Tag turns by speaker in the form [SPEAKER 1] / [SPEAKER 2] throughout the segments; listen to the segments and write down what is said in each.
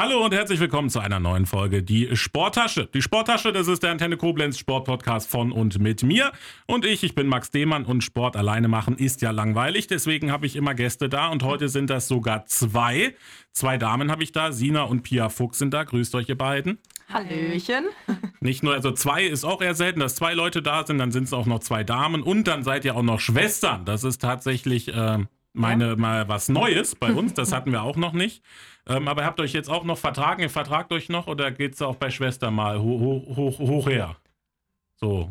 [SPEAKER 1] Hallo und herzlich willkommen zu einer neuen Folge Die Sporttasche. Die Sporttasche, das ist der Antenne Koblenz Sportpodcast von und mit mir. Und ich, ich bin Max Demann und Sport alleine machen ist ja langweilig. Deswegen habe ich immer Gäste da und heute sind das sogar zwei. Zwei Damen habe ich da. Sina und Pia Fuchs sind da. Grüßt euch ihr beiden.
[SPEAKER 2] Hallöchen.
[SPEAKER 1] Nicht nur, also zwei ist auch eher selten, dass zwei Leute da sind, dann sind es auch noch zwei Damen und dann seid ihr auch noch Schwestern. Das ist tatsächlich äh, meine, mal was Neues bei uns. Das hatten wir auch noch nicht. Ähm, aber habt ihr euch jetzt auch noch vertragen? Ihr vertragt euch noch oder geht es auch bei Schwester mal ho ho hoch, hoch her? So.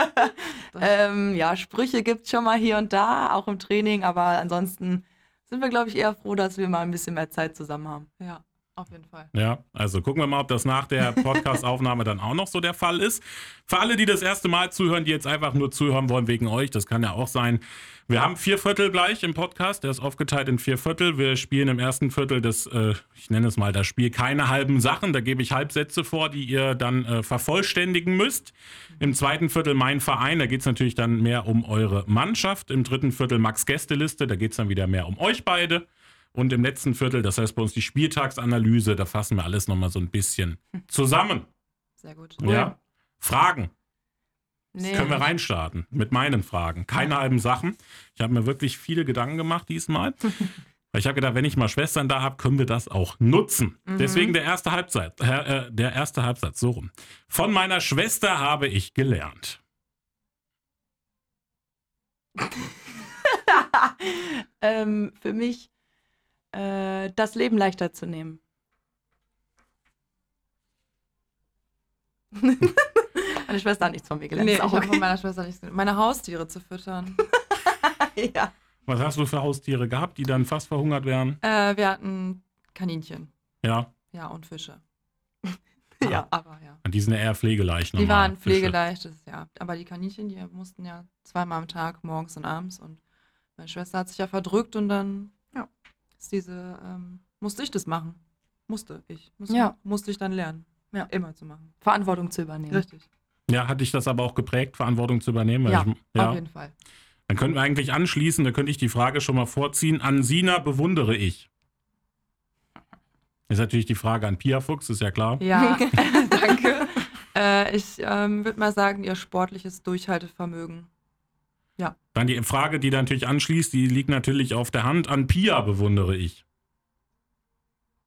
[SPEAKER 2] ähm, ja, Sprüche gibt es schon mal hier und da, auch im Training, aber ansonsten sind wir, glaube ich, eher froh, dass wir mal ein bisschen mehr Zeit zusammen haben.
[SPEAKER 3] Ja, auf jeden Fall.
[SPEAKER 1] Ja, also gucken wir mal, ob das nach der Podcast-Aufnahme dann auch noch so der Fall ist. Für alle, die das erste Mal zuhören, die jetzt einfach nur zuhören wollen wegen euch, das kann ja auch sein. Wir haben vier Viertel gleich im Podcast, der ist aufgeteilt in vier Viertel. Wir spielen im ersten Viertel das, äh, ich nenne es mal das Spiel, keine halben Sachen. Da gebe ich Halbsätze vor, die ihr dann äh, vervollständigen müsst. Im zweiten Viertel mein Verein, da geht es natürlich dann mehr um eure Mannschaft. Im dritten Viertel Max Gästeliste, da geht es dann wieder mehr um euch beide. Und im letzten Viertel, das heißt bei uns die Spieltagsanalyse, da fassen wir alles nochmal so ein bisschen zusammen.
[SPEAKER 3] Sehr gut.
[SPEAKER 1] Ja. Fragen.
[SPEAKER 2] Nee.
[SPEAKER 1] Können wir reinstarten mit meinen Fragen. Keine halben Sachen. Ich habe mir wirklich viele Gedanken gemacht diesmal. Weil ich habe gedacht, wenn ich mal Schwestern da habe, können wir das auch nutzen. Deswegen der erste Halbsatz, äh, äh, der erste Halbsatz, so rum. Von meiner Schwester habe ich gelernt.
[SPEAKER 2] ähm, für mich äh, das Leben leichter zu nehmen. Meine Schwester hat nichts von mir gelernt.
[SPEAKER 3] Nee,
[SPEAKER 2] ist
[SPEAKER 3] ich
[SPEAKER 2] auch
[SPEAKER 3] habe von
[SPEAKER 2] okay.
[SPEAKER 3] meiner Schwester nichts gelernt. Meine Haustiere zu füttern.
[SPEAKER 2] ja.
[SPEAKER 1] Was hast du für Haustiere gehabt, die dann fast verhungert wären?
[SPEAKER 3] äh, wir hatten Kaninchen.
[SPEAKER 1] Ja,
[SPEAKER 3] Ja, und Fische.
[SPEAKER 2] ja.
[SPEAKER 3] Aber ja.
[SPEAKER 1] die sind ja eher pflegeleicht.
[SPEAKER 3] Die waren pflegeleicht, das, ja. Aber die Kaninchen, die mussten ja zweimal am Tag, morgens und abends. Und meine Schwester hat sich ja verdrückt und dann, ja, ist diese, ähm, musste ich das machen. Musste ich. Musste,
[SPEAKER 2] Ja.
[SPEAKER 3] Musste ich dann lernen.
[SPEAKER 2] Ja.
[SPEAKER 3] Immer zu machen.
[SPEAKER 2] Verantwortung zu übernehmen.
[SPEAKER 3] Richtig.
[SPEAKER 1] Ja, hat dich das aber auch geprägt, Verantwortung zu übernehmen?
[SPEAKER 3] Ja,
[SPEAKER 1] ich, ja.
[SPEAKER 3] Auf jeden Fall.
[SPEAKER 1] Dann könnten wir eigentlich anschließen, da könnte ich die Frage schon mal vorziehen. An Sina bewundere ich. Ist natürlich die Frage an Pia Fuchs, ist ja klar.
[SPEAKER 3] Ja, danke. Äh, ich ähm, würde mal sagen, ihr sportliches Durchhaltevermögen.
[SPEAKER 1] Dann die Frage, die da natürlich anschließt, die liegt natürlich auf der Hand. An Pia bewundere ich.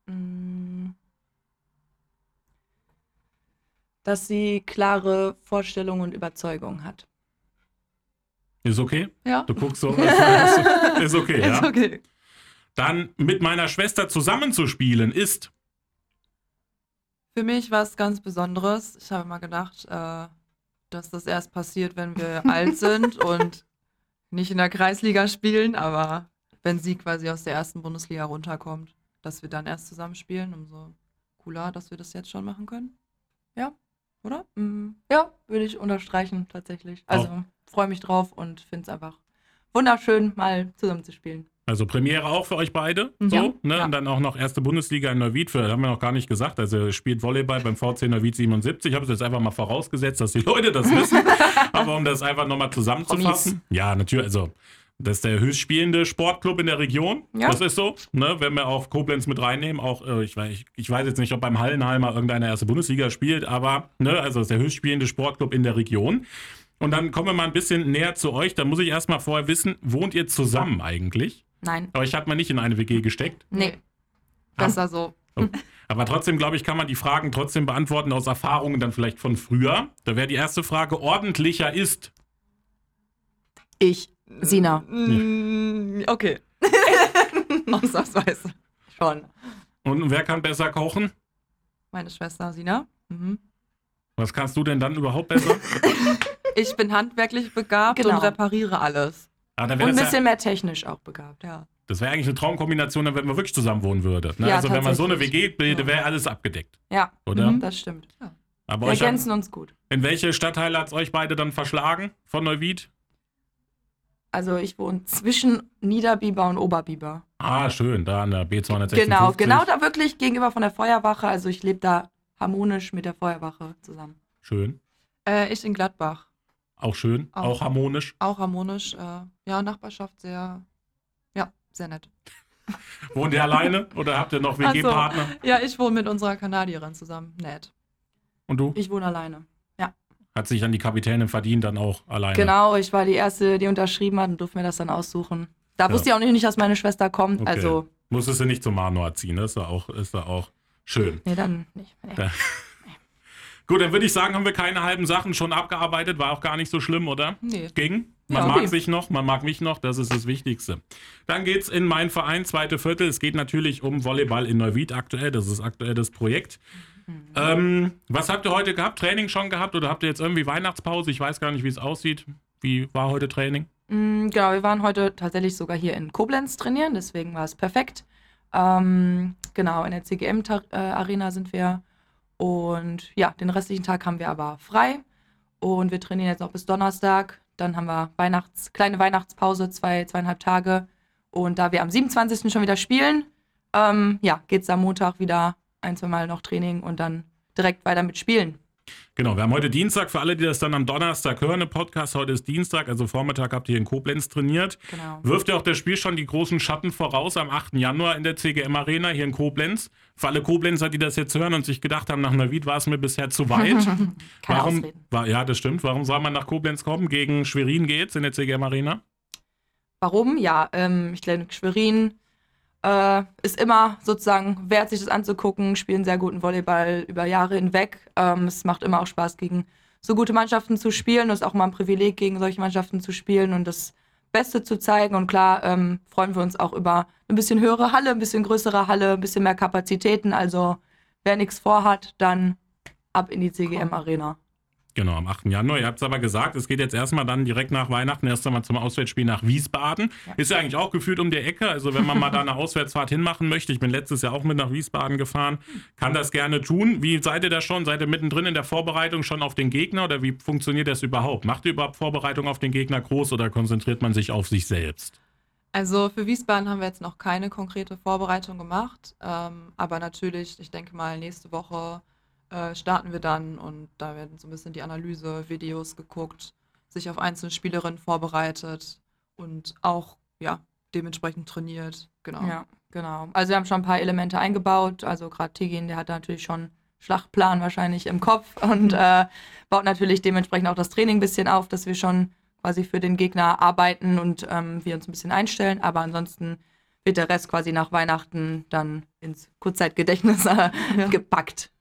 [SPEAKER 2] Mm. Dass sie klare Vorstellungen und Überzeugungen hat.
[SPEAKER 1] Ist okay?
[SPEAKER 3] Ja.
[SPEAKER 1] Du guckst so. ist okay,
[SPEAKER 3] Ist
[SPEAKER 1] ja.
[SPEAKER 3] okay.
[SPEAKER 1] Dann mit meiner Schwester zusammenzuspielen ist.
[SPEAKER 3] Für mich war es ganz Besonderes. Ich habe mal gedacht, äh, dass das erst passiert, wenn wir alt sind und nicht in der Kreisliga spielen, aber wenn sie quasi aus der ersten Bundesliga runterkommt, dass wir dann erst zusammen spielen, umso cooler, dass wir das jetzt schon machen können. Ja, oder?
[SPEAKER 2] Mm. Ja, würde ich unterstreichen, tatsächlich. Also freue mich drauf und finde es einfach wunderschön, mal zusammen zu spielen.
[SPEAKER 1] Also Premiere auch für euch beide.
[SPEAKER 2] Mhm.
[SPEAKER 1] So,
[SPEAKER 2] Ja.
[SPEAKER 1] ne?
[SPEAKER 2] Ja.
[SPEAKER 1] Und dann auch noch erste Bundesliga in Neuwied. Für, haben wir noch gar nicht gesagt. Also spielt Volleyball beim VC Neuwied 77. Ich habe es jetzt einfach mal vorausgesetzt, dass die Leute das wissen. Aber um das einfach nochmal zusammenzufassen. Ja, natürlich. Also das ist der höchstspielende Sportclub in der Region.
[SPEAKER 2] Ja.
[SPEAKER 1] Das ist so. Ne? Wenn wir auch Koblenz mit reinnehmen, auch äh, ich, weiß, ich, ich weiß jetzt nicht, ob beim Hallenheimer irgendeiner erste Bundesliga spielt, aber ne, also das ist der höchstspielende Sportclub in der Region. Und dann kommen wir mal ein bisschen näher zu euch. Da muss ich erstmal vorher wissen, wohnt ihr zusammen eigentlich?
[SPEAKER 2] Nein.
[SPEAKER 1] Euch hat man nicht in eine WG gesteckt.
[SPEAKER 2] Nee.
[SPEAKER 3] Besser so.
[SPEAKER 1] Aber trotzdem, glaube ich, kann man die Fragen trotzdem beantworten aus Erfahrungen dann vielleicht von früher. Da wäre die erste Frage, ordentlicher ist.
[SPEAKER 2] Ich. Sina.
[SPEAKER 3] Mm, Okay. Ausnahmsweise.
[SPEAKER 2] Schon.
[SPEAKER 1] Und wer kann besser kochen?
[SPEAKER 3] Meine Schwester Sina. Mhm.
[SPEAKER 1] Was kannst du denn dann überhaupt besser?
[SPEAKER 3] Ich bin handwerklich begabt
[SPEAKER 2] Genau.
[SPEAKER 3] und repariere alles.
[SPEAKER 1] Ah, dann
[SPEAKER 2] Und ein
[SPEAKER 1] das, ja,
[SPEAKER 2] bisschen mehr technisch auch begabt.
[SPEAKER 3] Ja.
[SPEAKER 1] das wäre eigentlich eine Traumkombination, wenn man wirklich zusammen wohnen würde. Ne?
[SPEAKER 2] Ja,
[SPEAKER 1] also wenn man so eine. WG bildet,
[SPEAKER 3] Ja.
[SPEAKER 1] wäre alles abgedeckt.
[SPEAKER 2] Ja,
[SPEAKER 1] Oder?
[SPEAKER 3] Mhm.
[SPEAKER 2] das stimmt.
[SPEAKER 1] Aber
[SPEAKER 2] Wir ergänzen uns gut.
[SPEAKER 1] in welche Stadtteile hat es euch beide dann verschlagen von Neuwied?
[SPEAKER 2] Also ich wohne zwischen Niederbiber und Oberbiber.
[SPEAKER 1] Ah, schön, da an der B256.
[SPEAKER 2] Genau, genau da wirklich gegenüber von der Feuerwache. Also ich lebe da harmonisch mit der Feuerwache zusammen.
[SPEAKER 1] Schön.
[SPEAKER 3] Äh, ich in Gladbach.
[SPEAKER 1] Auch schön, auch,
[SPEAKER 3] Auch.
[SPEAKER 1] harmonisch.
[SPEAKER 3] Auch harmonisch. Äh, ja, Nachbarschaft sehr, ja, sehr nett.
[SPEAKER 1] Wohnt ihr alleine oder habt ihr noch
[SPEAKER 3] Ach so.
[SPEAKER 1] WG-Partner?
[SPEAKER 3] Ja, ich wohne mit unserer Kanadierin zusammen. Nett.
[SPEAKER 1] Und du?
[SPEAKER 2] Ich wohne alleine.
[SPEAKER 1] Hat sich dann die Kapitänin verdient, dann auch alleine.
[SPEAKER 2] Genau, ich war die Erste, die unterschrieben hat und durfte mir das dann aussuchen. Da
[SPEAKER 1] Ja.
[SPEAKER 2] wusste ich auch nicht, dass meine Schwester kommt.
[SPEAKER 1] Okay.
[SPEAKER 2] Also,
[SPEAKER 1] Musstest du nicht zum Manoa ziehen, das ist ja auch, ist ja auch schön.
[SPEAKER 2] nee, dann nicht. Nee.
[SPEAKER 1] Da- Gut, dann würde ich sagen, haben wir keine halben Sachen schon abgearbeitet, war auch gar nicht so schlimm, oder?
[SPEAKER 3] Nee.
[SPEAKER 1] Ging? Man
[SPEAKER 2] Ja,
[SPEAKER 1] mag
[SPEAKER 2] okay.
[SPEAKER 1] sich noch, man mag mich noch, das ist das Wichtigste. Dann geht's in meinen Verein, zweite Viertel. Es geht natürlich um Volleyball in Neuwied aktuell, das ist aktuell das Projekt. Ähm, was habt ihr heute gehabt? Training schon gehabt oder habt ihr jetzt irgendwie Weihnachtspause? Ich weiß gar nicht, wie es aussieht. Wie war heute Training?
[SPEAKER 2] Mm, Genau, wir waren heute tatsächlich sogar hier in Koblenz trainieren, deswegen war es perfekt. Ähm, genau, in der CGM-Arena sind wir. Und ja, den restlichen Tag haben wir aber frei. Und wir trainieren jetzt noch bis Donnerstag. Dann haben wir Weihnachts-, kleine Weihnachtspause, zwei, zweieinhalb Tage. Und da wir am 27. schon wieder spielen, ähm, ja, geht es am Montag wieder ein, zwei Mal noch Training und dann direkt weiter mit Spielen.
[SPEAKER 1] Genau, wir haben heute Dienstag, für alle, die das dann am Donnerstag hören, im Podcast, heute ist Dienstag, also Vormittag habt ihr in Koblenz trainiert.
[SPEAKER 2] Genau.
[SPEAKER 1] Wirft ja auch das Spiel schon die großen Schatten voraus am 8. Januar in der CGM Arena hier in Koblenz. Für alle Koblenzer, die das jetzt hören und sich gedacht haben, nach Neuwied war es mir bisher zu weit. Warum, war, ja, das stimmt. Warum soll man nach Koblenz kommen? Gegen Schwerin geht's in der CGM Arena.
[SPEAKER 2] Warum? Ja, ähm, ich denke, Schwerin äh, ist immer sozusagen wert, sich das anzugucken, spielen sehr guten Volleyball über Jahre hinweg. Ähm, es macht immer auch Spaß, gegen so gute Mannschaften zu spielen. Es ist auch mal ein Privileg, gegen solche Mannschaften zu spielen und das Beste zu zeigen. Und klar ähm, freuen wir uns auch über ein bisschen höhere Halle, ein bisschen größere Halle, ein bisschen mehr Kapazitäten. Also wer nichts vorhat, dann ab in die CGM Arena.
[SPEAKER 1] Genau, am 8. Januar. Ihr habt es aber gesagt, es geht jetzt erstmal dann direkt nach Weihnachten erst einmal zum Auswärtsspiel nach Wiesbaden.
[SPEAKER 2] Ja.
[SPEAKER 1] Ist ja eigentlich auch gefühlt um die Ecke. Also wenn man mal da eine Auswärtsfahrt hinmachen möchte, ich bin letztes Jahr auch mit nach Wiesbaden gefahren, kann das gerne tun. Wie seid ihr da schon? Seid ihr mittendrin in der Vorbereitung schon auf den Gegner oder wie funktioniert das überhaupt? Macht ihr überhaupt Vorbereitung auf den Gegner groß oder konzentriert man sich auf sich selbst?
[SPEAKER 3] Also für Wiesbaden haben wir jetzt noch keine konkrete Vorbereitung gemacht. Ähm, aber natürlich, ich denke mal, nächste Woche äh, starten wir dann und da werden so ein bisschen die Analyse-Videos geguckt, sich auf einzelne Spielerinnen vorbereitet und auch ja, dementsprechend trainiert. Genau.
[SPEAKER 2] Ja, genau. Also wir haben schon ein paar Elemente eingebaut. Also gerade Tegin, der hat da natürlich schon einen Schlachtplan wahrscheinlich im Kopf und äh, baut natürlich dementsprechend auch das Training ein bisschen auf, dass wir schon quasi für den Gegner arbeiten und ähm, wir uns ein bisschen einstellen. Aber ansonsten wird der Rest quasi nach Weihnachten dann ins Kurzzeitgedächtnis äh, gepackt.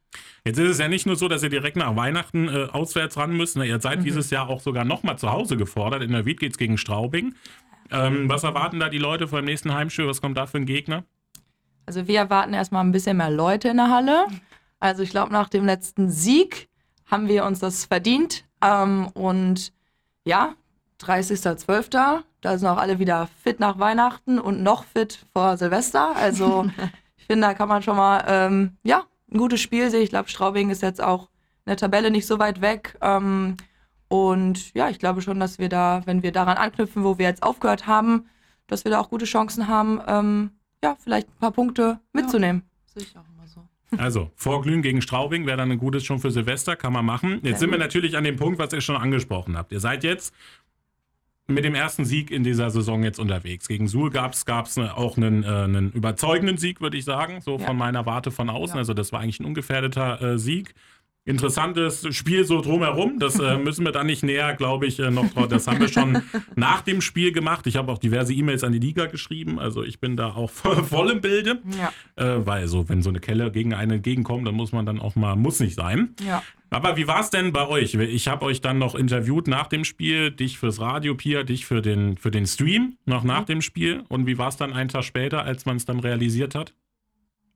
[SPEAKER 1] Jetzt ist es ja nicht nur so, dass ihr direkt nach Weihnachten äh, auswärts ran müsst. Ne? Ihr seid dieses Jahr auch sogar nochmal zu Hause gefordert. In der Wied geht es gegen Straubing. Ähm, was erwarten da die Leute vor dem nächsten Heimspiel? Was kommt da für ein Gegner?
[SPEAKER 2] Also wir erwarten erstmal ein bisschen mehr Leute in der Halle. Also ich glaube, nach dem letzten Sieg haben wir uns das verdient. Ähm, und ja, 30.12., da sind auch alle wieder fit nach Weihnachten und noch fit vor Silvester. Also ich finde, da kann man schon mal, ähm, ja, ein gutes Spiel sehen. Ich glaube, Straubing ist jetzt auch in der Tabelle nicht so weit weg. Ähm, und ja, ich glaube schon, dass wir da, wenn wir daran anknüpfen, wo wir jetzt aufgehört haben, dass wir da auch gute Chancen haben, ähm, ja, vielleicht ein paar Punkte mitzunehmen.
[SPEAKER 3] Sehe ich auch immer so.
[SPEAKER 1] Also, Vorglühen gegen Straubing wäre dann ein gutes schon für Silvester, kann man machen. Jetzt sind wir natürlich an dem Punkt, was ihr schon angesprochen habt. Ihr seid jetzt mit dem ersten Sieg in dieser Saison jetzt unterwegs. Gegen Suhl gab es auch einen, äh, einen überzeugenden Sieg, würde ich sagen, so
[SPEAKER 2] Ja.
[SPEAKER 1] von meiner Warte von außen.
[SPEAKER 3] Ja.
[SPEAKER 1] Also das war eigentlich ein ungefährdeter äh, Sieg. Interessantes Spiel so drumherum. Das äh, müssen wir dann nicht näher, glaube ich, äh, noch drauf. Das haben wir schon nach dem Spiel gemacht. Ich habe auch diverse E-Mails an die Liga geschrieben. Also ich bin da auch voll im Bilde.
[SPEAKER 2] Ja,
[SPEAKER 1] Äh, weil so, wenn so eine Kelle gegen einen entgegenkommt, dann muss man dann auch mal, muss nicht sein.
[SPEAKER 2] ja.
[SPEAKER 1] Aber wie war es denn bei euch? Ich habe euch dann noch interviewt nach dem Spiel, dich fürs Radio, Pia, dich für den, für den Stream, noch nach dem Spiel. Und wie war es dann einen Tag später, als man es dann realisiert hat?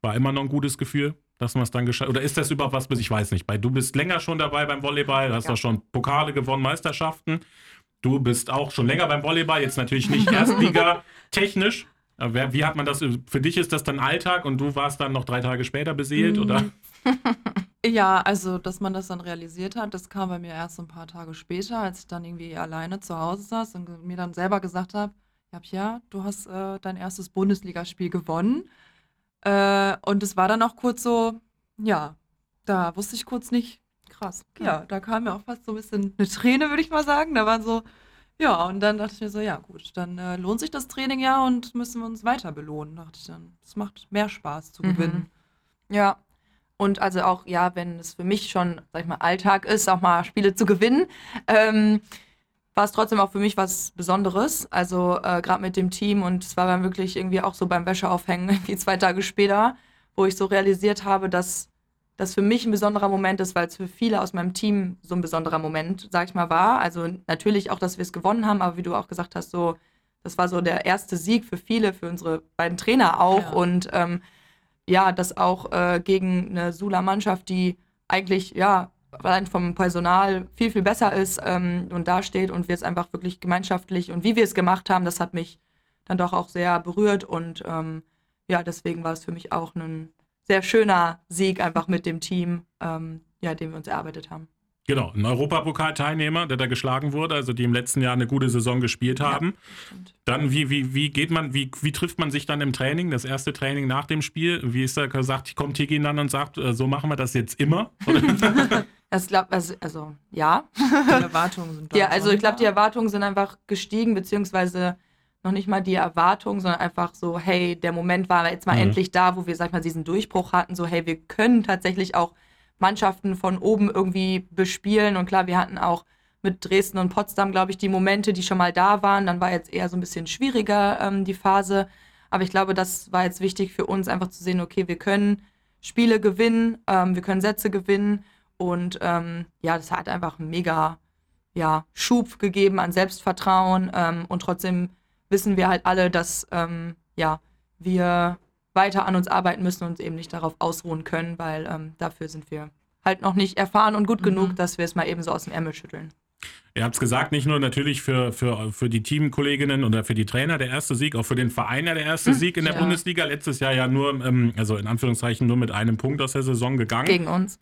[SPEAKER 1] War immer noch ein gutes Gefühl, dass man es dann geschafft Oder ist das überhaupt was, bis ich weiß nicht. Weil du bist länger schon dabei beim Volleyball, hast
[SPEAKER 2] Ja.
[SPEAKER 1] da schon Pokale gewonnen, Meisterschaften. Du bist auch schon länger beim Volleyball, jetzt natürlich nicht Erstliga technisch. Aber wer- Wie hat man das? Für dich ist das dann Alltag und du warst dann noch drei Tage später beseelt,
[SPEAKER 3] Mhm.
[SPEAKER 1] oder?
[SPEAKER 3] Ja, also, dass man das dann realisiert hat, das kam bei mir erst ein paar Tage später, als ich dann irgendwie alleine zu Hause saß und mir dann selber gesagt habe, ja, Pia, du hast äh, dein erstes Bundesligaspiel gewonnen. Äh, und es war dann auch kurz so, ja, da wusste ich kurz nicht, krass. Ja, da kam mir auch fast so ein bisschen eine Träne, würde ich mal sagen. Da war so, Ja, und dann dachte ich mir so, ja gut, dann äh, lohnt sich das Training ja und müssen wir uns weiter belohnen. Dachte ich dann, es macht mehr Spaß zu
[SPEAKER 2] Mhm.
[SPEAKER 3] gewinnen.
[SPEAKER 2] Ja. Und also auch, ja, wenn es für mich schon, sag ich mal, Alltag ist, auch mal Spiele zu gewinnen, ähm, war es trotzdem auch für mich was Besonderes. Also äh, gerade mit dem Team und es war dann wirklich irgendwie auch so beim Wäscheaufhängen, irgendwie zwei Tage später, wo ich so realisiert habe, dass das für mich ein besonderer Moment ist, weil es für viele aus meinem Team so ein besonderer Moment, sag ich mal, war. Also natürlich auch, dass wir es gewonnen haben, aber wie du auch gesagt hast, so, das war so der erste Sieg für viele, für unsere beiden Trainer auch.
[SPEAKER 3] Ja.
[SPEAKER 2] Und ähm, ja, das auch äh, gegen eine Sula-Mannschaft, die eigentlich, ja, allein vom Personal viel, viel besser ist ähm, und dasteht und wir es einfach wirklich gemeinschaftlich und wie wir es gemacht haben, das hat mich dann doch auch sehr berührt und ähm, ja, deswegen war es für mich auch ein sehr schöner Sieg einfach mit dem Team, ähm, ja, den wir uns erarbeitet haben.
[SPEAKER 1] Genau, ein Europapokalteilnehmer, der da geschlagen wurde, also die im letzten Jahr eine gute Saison gespielt haben.
[SPEAKER 2] Stimmt.
[SPEAKER 1] Dann, wie, wie, wie geht man, wie, wie trifft man sich dann im Training, das erste Training nach dem Spiel? Wie ist da gesagt, kommt Tiki dann und sagt, äh, so machen wir das jetzt immer?
[SPEAKER 2] Das glaub, also, also ja,
[SPEAKER 3] Die Erwartungen sind
[SPEAKER 2] Ja,
[SPEAKER 3] dann
[SPEAKER 2] also ich glaube, die. Erwartungen sind einfach gestiegen, beziehungsweise noch nicht mal die Erwartungen, sondern einfach so, hey, der Moment war jetzt mal
[SPEAKER 1] Mhm.
[SPEAKER 2] endlich da, wo wir, sag ich mal, diesen Durchbruch hatten, so, hey, wir können tatsächlich auch Mannschaften von oben irgendwie bespielen. Und klar, wir hatten auch mit Dresden und Potsdam, glaube ich, die Momente, die schon mal da waren. Dann war jetzt eher so ein bisschen schwieriger ähm, die Phase. Aber ich glaube, das war jetzt wichtig für uns, einfach zu sehen, okay, wir können Spiele gewinnen, ähm, wir können Sätze gewinnen. Und ähm, ja, das hat einfach einen mega ja, Schub gegeben an Selbstvertrauen. Ähm, und trotzdem wissen wir halt alle, dass ähm, ja, wir weiter an uns arbeiten müssen und uns eben nicht darauf ausruhen können, weil ähm, dafür sind wir halt noch nicht erfahren und gut
[SPEAKER 3] Mhm.
[SPEAKER 2] genug, dass wir es mal eben so aus dem Ärmel schütteln.
[SPEAKER 1] Ihr habt es gesagt, nicht nur natürlich für, für, für die Teamkolleginnen oder für die Trainer der erste Sieg, auch für den Verein der erste Sieg in der
[SPEAKER 3] Ja.
[SPEAKER 1] Bundesliga. Letztes Jahr ja nur, ähm, also in Anführungszeichen nur mit einem Punkt aus der Saison gegangen.
[SPEAKER 2] Gegen uns.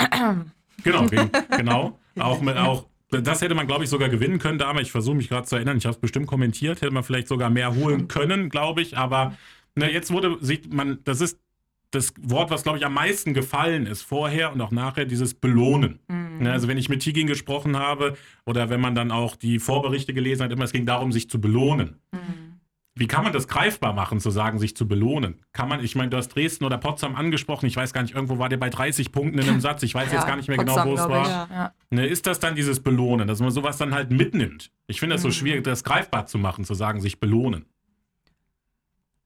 [SPEAKER 1] Genau, gegen, genau. Auch mit, auch, das hätte man, glaube ich, sogar gewinnen können damals. Ich versuche mich gerade zu erinnern. Ich habe es bestimmt kommentiert. Hätte man vielleicht sogar mehr holen können, glaube ich. Aber na, jetzt wurde, sieht man, das ist das Wort, was, glaube ich, am meisten gefallen ist, vorher und auch nachher, dieses Belohnen.
[SPEAKER 2] Mhm.
[SPEAKER 1] Ne, Also wenn ich mit Tigin gesprochen habe oder wenn man dann auch die Vorberichte gelesen hat, immer es ging darum, sich zu belohnen.
[SPEAKER 2] Mhm.
[SPEAKER 1] Wie kann man das greifbar machen, zu sagen, sich zu belohnen? Kann man, ich meine, du hast Dresden oder Potsdam angesprochen, ich weiß gar nicht, irgendwo war der bei 30 Punkten in einem Satz, ich weiß jetzt gar nicht mehr genau,
[SPEAKER 2] Potsdam,
[SPEAKER 1] wo es war.
[SPEAKER 2] ich. Ja.
[SPEAKER 1] Ne, ist das dann dieses Belohnen, dass man sowas dann halt mitnimmt? Ich finde das so
[SPEAKER 2] Mhm.
[SPEAKER 1] schwierig, das greifbar zu machen, zu sagen, sich belohnen.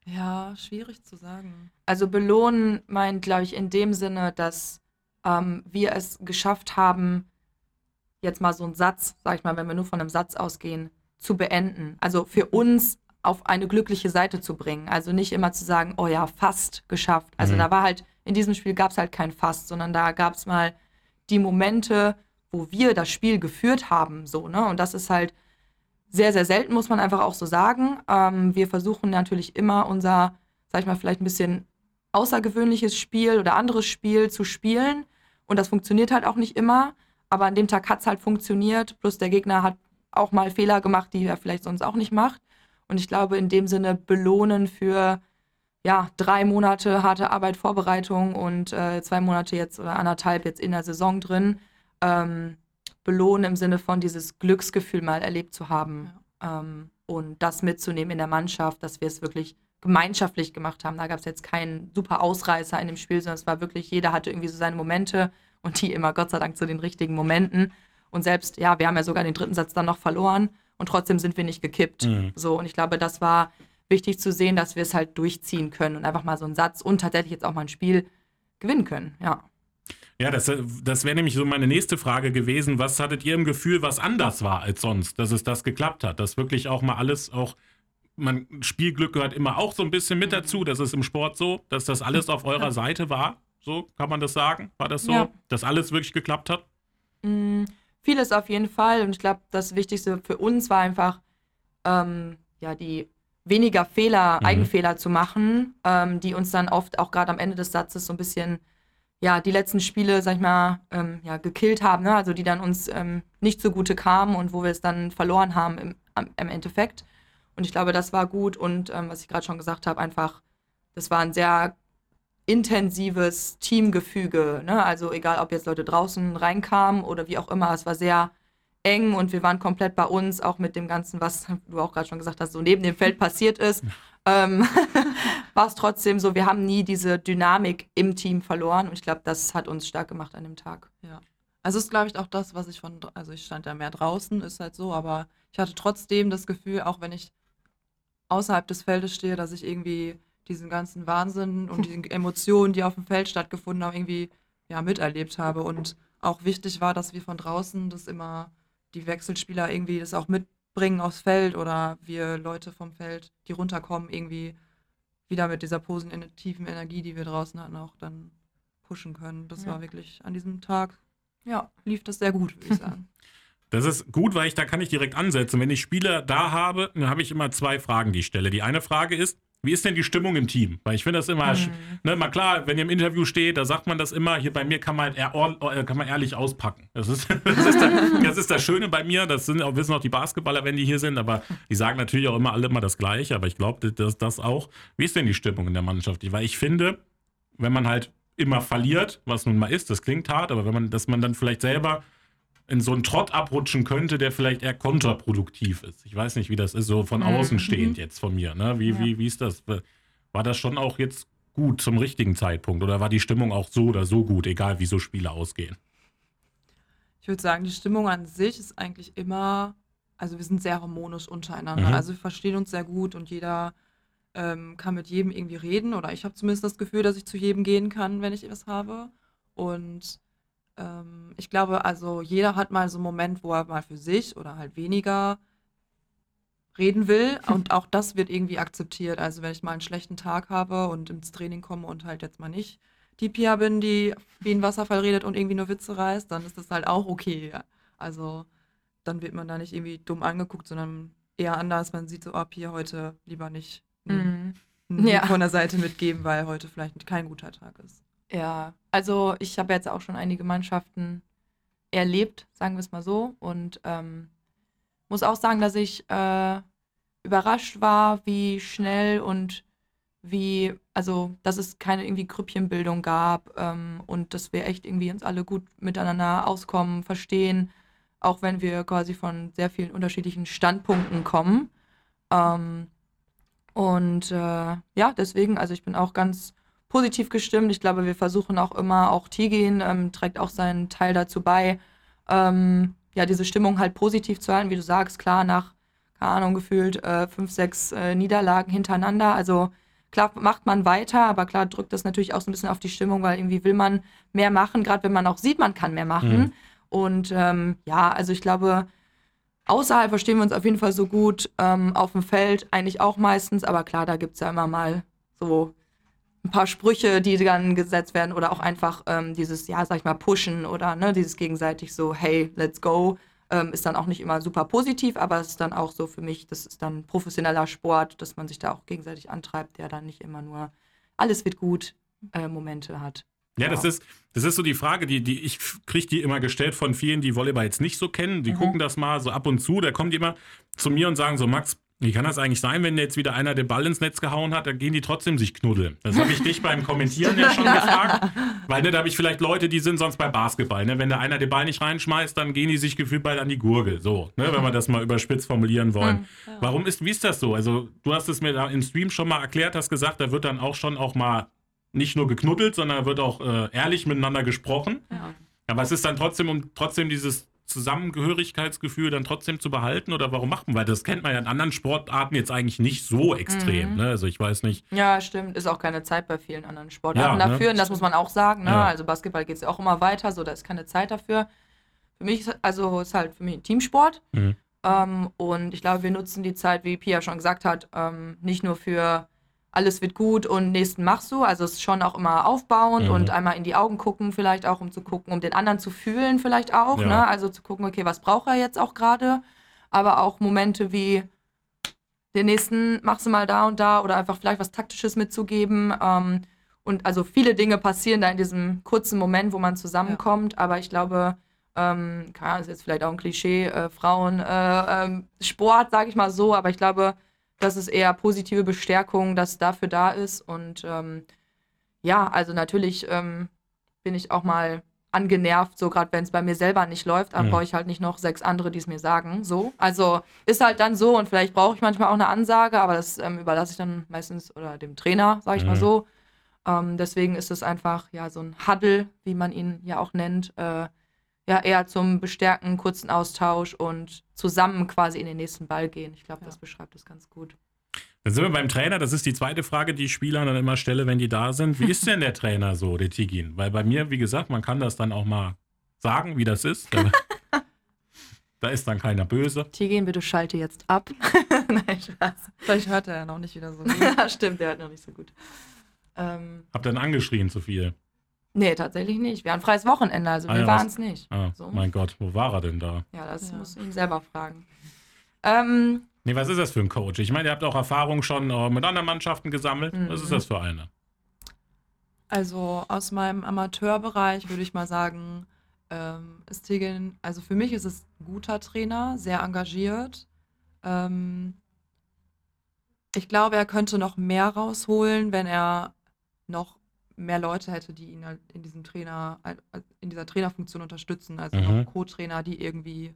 [SPEAKER 3] Ja, schwierig zu sagen.
[SPEAKER 2] Also belohnen meint, glaube ich, in dem Sinne, dass ähm, wir es geschafft haben, jetzt mal so einen Satz, sag ich mal, wenn wir nur von einem Satz ausgehen, zu beenden. Also für uns auf eine glückliche Seite zu bringen. Also nicht immer zu sagen, oh ja, fast geschafft. Also
[SPEAKER 1] Mhm.
[SPEAKER 2] da war halt, in diesem Spiel gab es halt kein Fast, sondern da gab es mal die Momente, wo wir das Spiel geführt haben, so, ne? Und das ist halt sehr, sehr selten, muss man einfach auch so sagen. Ähm, wir versuchen natürlich immer unser, sag ich mal, vielleicht ein bisschen außergewöhnliches Spiel oder anderes Spiel zu spielen. Und das funktioniert halt auch nicht immer. Aber an dem Tag hat es halt funktioniert. Plus der Gegner hat auch mal Fehler gemacht, die er vielleicht sonst auch nicht macht. Und ich glaube, in dem Sinne belohnen für ja, drei Monate harte Arbeit, Vorbereitung und äh, zwei Monate jetzt oder anderthalb jetzt in der Saison drin. Ähm, belohnen im Sinne von dieses Glücksgefühl mal erlebt zu haben ähm, und das mitzunehmen in der Mannschaft, dass wir es wirklich gemeinschaftlich gemacht haben. Da gab es jetzt keinen super Ausreißer in dem Spiel, sondern es war wirklich, jeder hatte irgendwie so seine Momente und die immer Gott sei Dank zu den richtigen Momenten. Und selbst, ja, wir haben ja sogar den dritten Satz dann noch verloren und trotzdem sind wir nicht gekippt.
[SPEAKER 1] Mhm.
[SPEAKER 2] So, und ich glaube, das war wichtig zu sehen, dass wir es halt durchziehen können und einfach mal so einen Satz und tatsächlich jetzt auch mal ein Spiel gewinnen können. Ja.
[SPEAKER 1] Ja, das, das wäre nämlich so meine nächste Frage gewesen. Was hattet ihr im Gefühl, was anders war als sonst, dass es das geklappt hat? Dass wirklich auch mal alles auch, man, Spielglück gehört immer auch so ein bisschen mit dazu. Das ist im Sport so, dass das alles auf eurer Seite war. So, kann man das sagen? War das so?
[SPEAKER 2] Ja.
[SPEAKER 1] Dass alles wirklich geklappt hat?
[SPEAKER 2] Mm, Vieles auf jeden Fall. Und ich glaube, das Wichtigste für uns war einfach, ähm, ja, die weniger Fehler,
[SPEAKER 1] Mhm.
[SPEAKER 2] Eigenfehler zu machen, ähm, die uns dann oft auch gerade am Ende des Satzes so ein bisschen, ja, die letzten Spiele, sag ich mal, ähm, ja, gekillt haben, ne? also die dann uns ähm, nicht zugute kamen und wo wir es dann verloren haben im, im Endeffekt. Und ich glaube, das war gut und ähm, was ich gerade schon gesagt habe, einfach, das war ein sehr intensives Teamgefüge. Ne? Also egal, ob jetzt Leute draußen reinkamen oder wie auch immer, es war sehr eng und wir waren komplett bei uns, auch mit dem Ganzen, was du auch gerade schon gesagt hast, so neben dem Feld passiert ist. Ähm, war es trotzdem so, wir haben nie diese Dynamik im Team verloren und ich glaube, das hat uns stark gemacht an dem Tag.
[SPEAKER 3] Ja. Also ist, glaube ich, auch das, was ich von, also ich stand ja mehr draußen, ist halt so, aber ich hatte trotzdem das Gefühl, auch wenn ich außerhalb des Feldes stehe, dass ich irgendwie diesen ganzen Wahnsinn und die Emotionen, die auf dem Feld stattgefunden haben, irgendwie ja, miterlebt habe. Und auch wichtig war, dass wir von draußen das immer, die Wechselspieler irgendwie das auch mitbringen aufs Feld oder wir Leute vom Feld, die runterkommen, irgendwie wieder mit dieser positiven Energie, die wir draußen hatten, auch dann pushen können. Das
[SPEAKER 2] Ja.
[SPEAKER 3] war wirklich an diesem Tag,
[SPEAKER 2] Ja.
[SPEAKER 3] lief das sehr gut, würde ich sagen.
[SPEAKER 1] Das ist gut, weil ich da kann ich direkt ansetzen. Wenn ich Spieler da habe, dann habe ich immer zwei Fragen, die ich stelle. Die eine Frage ist, wie ist denn die Stimmung im Team? Weil ich finde das immer,
[SPEAKER 2] Mhm.
[SPEAKER 1] ne, mal klar, wenn ihr im Interview steht, da sagt man das immer, hier bei mir kann man, äh, kann man ehrlich auspacken. Das ist, das, ist das, das ist das Schöne bei mir, das sind auch, wissen auch die Basketballer, wenn die hier sind, aber die sagen natürlich auch immer alle immer das Gleiche, aber ich glaube, dass das auch, wie ist denn die Stimmung in der Mannschaft? Weil ich finde, wenn man halt immer verliert, was nun mal ist, das klingt hart, aber wenn man, dass man dann vielleicht selber in so einen Trott abrutschen könnte, der vielleicht eher kontraproduktiv ist. Ich weiß nicht, wie das ist, so von
[SPEAKER 2] Mhm.
[SPEAKER 1] außen stehend jetzt von mir. Ne? Wie,
[SPEAKER 2] Ja.
[SPEAKER 1] wie, wie ist das? War das schon auch jetzt gut zum richtigen Zeitpunkt oder war die Stimmung auch so oder so gut, egal wie so Spiele ausgehen?
[SPEAKER 3] Ich würde sagen, die Stimmung an sich ist eigentlich immer, also wir sind sehr harmonisch untereinander.
[SPEAKER 1] Mhm.
[SPEAKER 3] Also wir verstehen uns sehr gut und jeder ähm, kann mit jedem irgendwie reden. Oder ich habe zumindest das Gefühl, dass ich zu jedem gehen kann, wenn ich was habe. Und ähm, ich glaube, also jeder hat mal so einen Moment, wo er mal für sich oder halt weniger reden will. Und auch das wird irgendwie akzeptiert. Also wenn ich mal einen schlechten Tag habe und ins Training komme und halt jetzt mal nicht die Pia bin, die wie ein Wasserfall redet und irgendwie nur Witze reißt, dann ist das halt auch okay. Also dann wird man da nicht irgendwie dumm angeguckt, sondern eher anders. Man sieht so, oh, Pia heute lieber nicht
[SPEAKER 2] Mhm. Ja.
[SPEAKER 3] Von der Seite mitgeben, weil heute vielleicht kein guter Tag ist.
[SPEAKER 2] Ja, also ich habe jetzt auch schon einige Mannschaften erlebt, sagen wir es mal so. Und ähm, muss auch sagen, dass ich äh, überrascht war, wie schnell und wie, also dass es keine irgendwie Grüppchenbildung gab ähm, und dass wir echt irgendwie uns alle gut miteinander auskommen, verstehen, auch wenn wir quasi von sehr vielen unterschiedlichen Standpunkten kommen. Ähm, und äh, ja, deswegen, also ich bin auch ganz positiv gestimmt. Ich glaube, wir versuchen auch immer, auch Tigin ähm, trägt auch seinen Teil dazu bei, ähm, ja, diese Stimmung halt positiv zu halten, wie du sagst, klar, nach, keine Ahnung, gefühlt äh, fünf, sechs äh, Niederlagen hintereinander. Also klar macht man weiter, aber klar drückt das natürlich auch so ein bisschen auf die Stimmung, weil irgendwie will man mehr machen, gerade wenn man auch sieht, man kann mehr machen.
[SPEAKER 1] Mhm.
[SPEAKER 2] Und ähm, ja, also ich glaube, außerhalb verstehen wir uns auf jeden Fall so gut, ähm, auf dem Feld eigentlich auch meistens, aber klar, da gibt es ja immer mal so ein paar Sprüche, die dann gesetzt werden oder auch einfach ähm, dieses, ja, sag ich mal, pushen oder ne, dieses gegenseitig so, hey, let's go, ähm, ist dann auch nicht immer super positiv, aber es ist dann auch so für mich, das ist dann professioneller Sport, dass man sich da auch gegenseitig antreibt, der dann nicht immer nur alles wird gut äh, Momente hat.
[SPEAKER 1] Ja, das
[SPEAKER 2] Ja.
[SPEAKER 1] ist, das ist so die Frage, die, die ich kriege die immer gestellt von vielen, die Volleyball jetzt nicht so kennen. Die
[SPEAKER 2] Mhm.
[SPEAKER 1] gucken das mal so ab und zu. Da kommen die immer zu mir und sagen so, Max, wie kann das eigentlich sein, wenn jetzt wieder einer den Ball ins Netz gehauen hat, dann gehen die trotzdem sich knuddeln. Das habe ich dich beim Kommentieren ja schon gefragt. Weil ne, da habe ich vielleicht Leute, die sind sonst bei Basketball. Ne? Wenn der einer den Ball nicht reinschmeißt, dann gehen die sich gefühlt bald an die Gurgel. So, ne? wenn wir das mal überspitzt formulieren wollen.
[SPEAKER 3] Ja.
[SPEAKER 1] Warum ist, wie ist das so? Also, du hast es mir da im Stream schon mal erklärt, hast gesagt, da wird dann auch schon auch mal nicht nur geknuddelt, sondern da wird auch äh, ehrlich miteinander gesprochen.
[SPEAKER 3] Ja.
[SPEAKER 1] Aber es ist dann trotzdem, um trotzdem dieses Zusammengehörigkeitsgefühl dann trotzdem zu behalten oder warum macht man? Weil das kennt man ja in anderen Sportarten jetzt eigentlich nicht so extrem.
[SPEAKER 2] Mhm.
[SPEAKER 1] Ne? Also ich weiß nicht.
[SPEAKER 2] Ja, stimmt. Ist auch keine Zeit bei vielen anderen Sportarten
[SPEAKER 1] Ja, ne?
[SPEAKER 2] dafür. Und das muss man auch sagen. Ne?
[SPEAKER 1] Ja.
[SPEAKER 2] Also Basketball geht es ja auch immer weiter, so da ist keine Zeit dafür. Für mich ist also ist halt für mich ein Teamsport.
[SPEAKER 1] Mhm.
[SPEAKER 2] Ähm, und ich glaube, wir nutzen die Zeit, wie Pia schon gesagt hat, ähm, nicht nur für alles wird gut und nächsten machst du. Also es ist schon auch immer aufbauend
[SPEAKER 1] Mhm.
[SPEAKER 2] und einmal in die Augen gucken, vielleicht auch, um zu gucken, um den anderen zu fühlen, vielleicht auch.
[SPEAKER 1] Ja.
[SPEAKER 2] Ne? Also zu gucken, okay, was braucht er jetzt auch gerade? Aber auch Momente wie den nächsten machst du mal da und da oder einfach vielleicht was Taktisches mitzugeben. Ähm, und also viele Dinge passieren da in diesem kurzen Moment, wo man zusammenkommt. Aber ich glaube, ähm, keine Ahnung, ist jetzt vielleicht auch ein Klischee, äh, Frauen, äh, ähm, Sport, sage ich mal so, aber ich glaube, das ist eher positive Bestärkung, dass dafür da ist. Und ähm, ja, also natürlich ähm, bin ich auch mal angenervt, so gerade wenn es bei mir selber nicht läuft, dann
[SPEAKER 1] Mhm.
[SPEAKER 2] brauche ich halt nicht noch sechs andere, die es mir sagen. So. Also ist halt dann so und vielleicht brauche ich manchmal auch eine Ansage, aber das ähm, überlasse ich dann meistens oder dem Trainer, sage ich mal
[SPEAKER 1] Mhm.
[SPEAKER 2] so. Ähm, deswegen ist es einfach ja so ein Huddle, wie man ihn ja auch nennt. Äh, ja, eher zum Bestärken, kurzen Austausch und zusammen quasi in den nächsten Ball gehen. Ich glaube,
[SPEAKER 3] Ja.
[SPEAKER 2] das beschreibt es ganz gut.
[SPEAKER 1] Dann sind wir beim Trainer. Das ist die zweite Frage, die ich Spielern dann immer stelle, wenn die da sind. Wie ist denn der Trainer so, der Tigin? Weil bei mir, wie gesagt, man kann das dann auch mal sagen, wie das ist. Da, ist dann keiner böse.
[SPEAKER 2] Tigen, bitte schalte jetzt ab. Nein, Spaß.
[SPEAKER 3] Vielleicht hört er ja noch nicht wieder so gut.
[SPEAKER 2] Ja, stimmt, der hat noch nicht so gut. Ähm,
[SPEAKER 1] Hab dann angeschrien zu viel.
[SPEAKER 2] Nee, tatsächlich nicht. Wir haben freies Wochenende, also
[SPEAKER 1] Ah
[SPEAKER 2] wir
[SPEAKER 1] ja,
[SPEAKER 2] waren
[SPEAKER 1] was-
[SPEAKER 2] es nicht.
[SPEAKER 1] Ah,
[SPEAKER 2] So.
[SPEAKER 1] mein Gott, wo war er denn da?
[SPEAKER 2] Ja, das
[SPEAKER 3] Ja.
[SPEAKER 2] musst du ihn selber fragen. Ähm,
[SPEAKER 1] Nee, was ist das für ein Coach? Ich meine, ihr habt auch Erfahrung schon äh, mit anderen Mannschaften gesammelt. Was
[SPEAKER 2] Mhm.
[SPEAKER 1] ist das für eine?
[SPEAKER 3] Also aus meinem Amateurbereich würde ich mal sagen, ähm, ist Tegan, also für mich ist es ein guter Trainer, sehr engagiert. Ähm, ich glaube, er könnte noch mehr rausholen, wenn er noch mehr Leute hätte, die ihn halt in diesem Trainer, in dieser Trainerfunktion unterstützen. Also
[SPEAKER 1] Mhm.
[SPEAKER 3] Co-Trainer, die irgendwie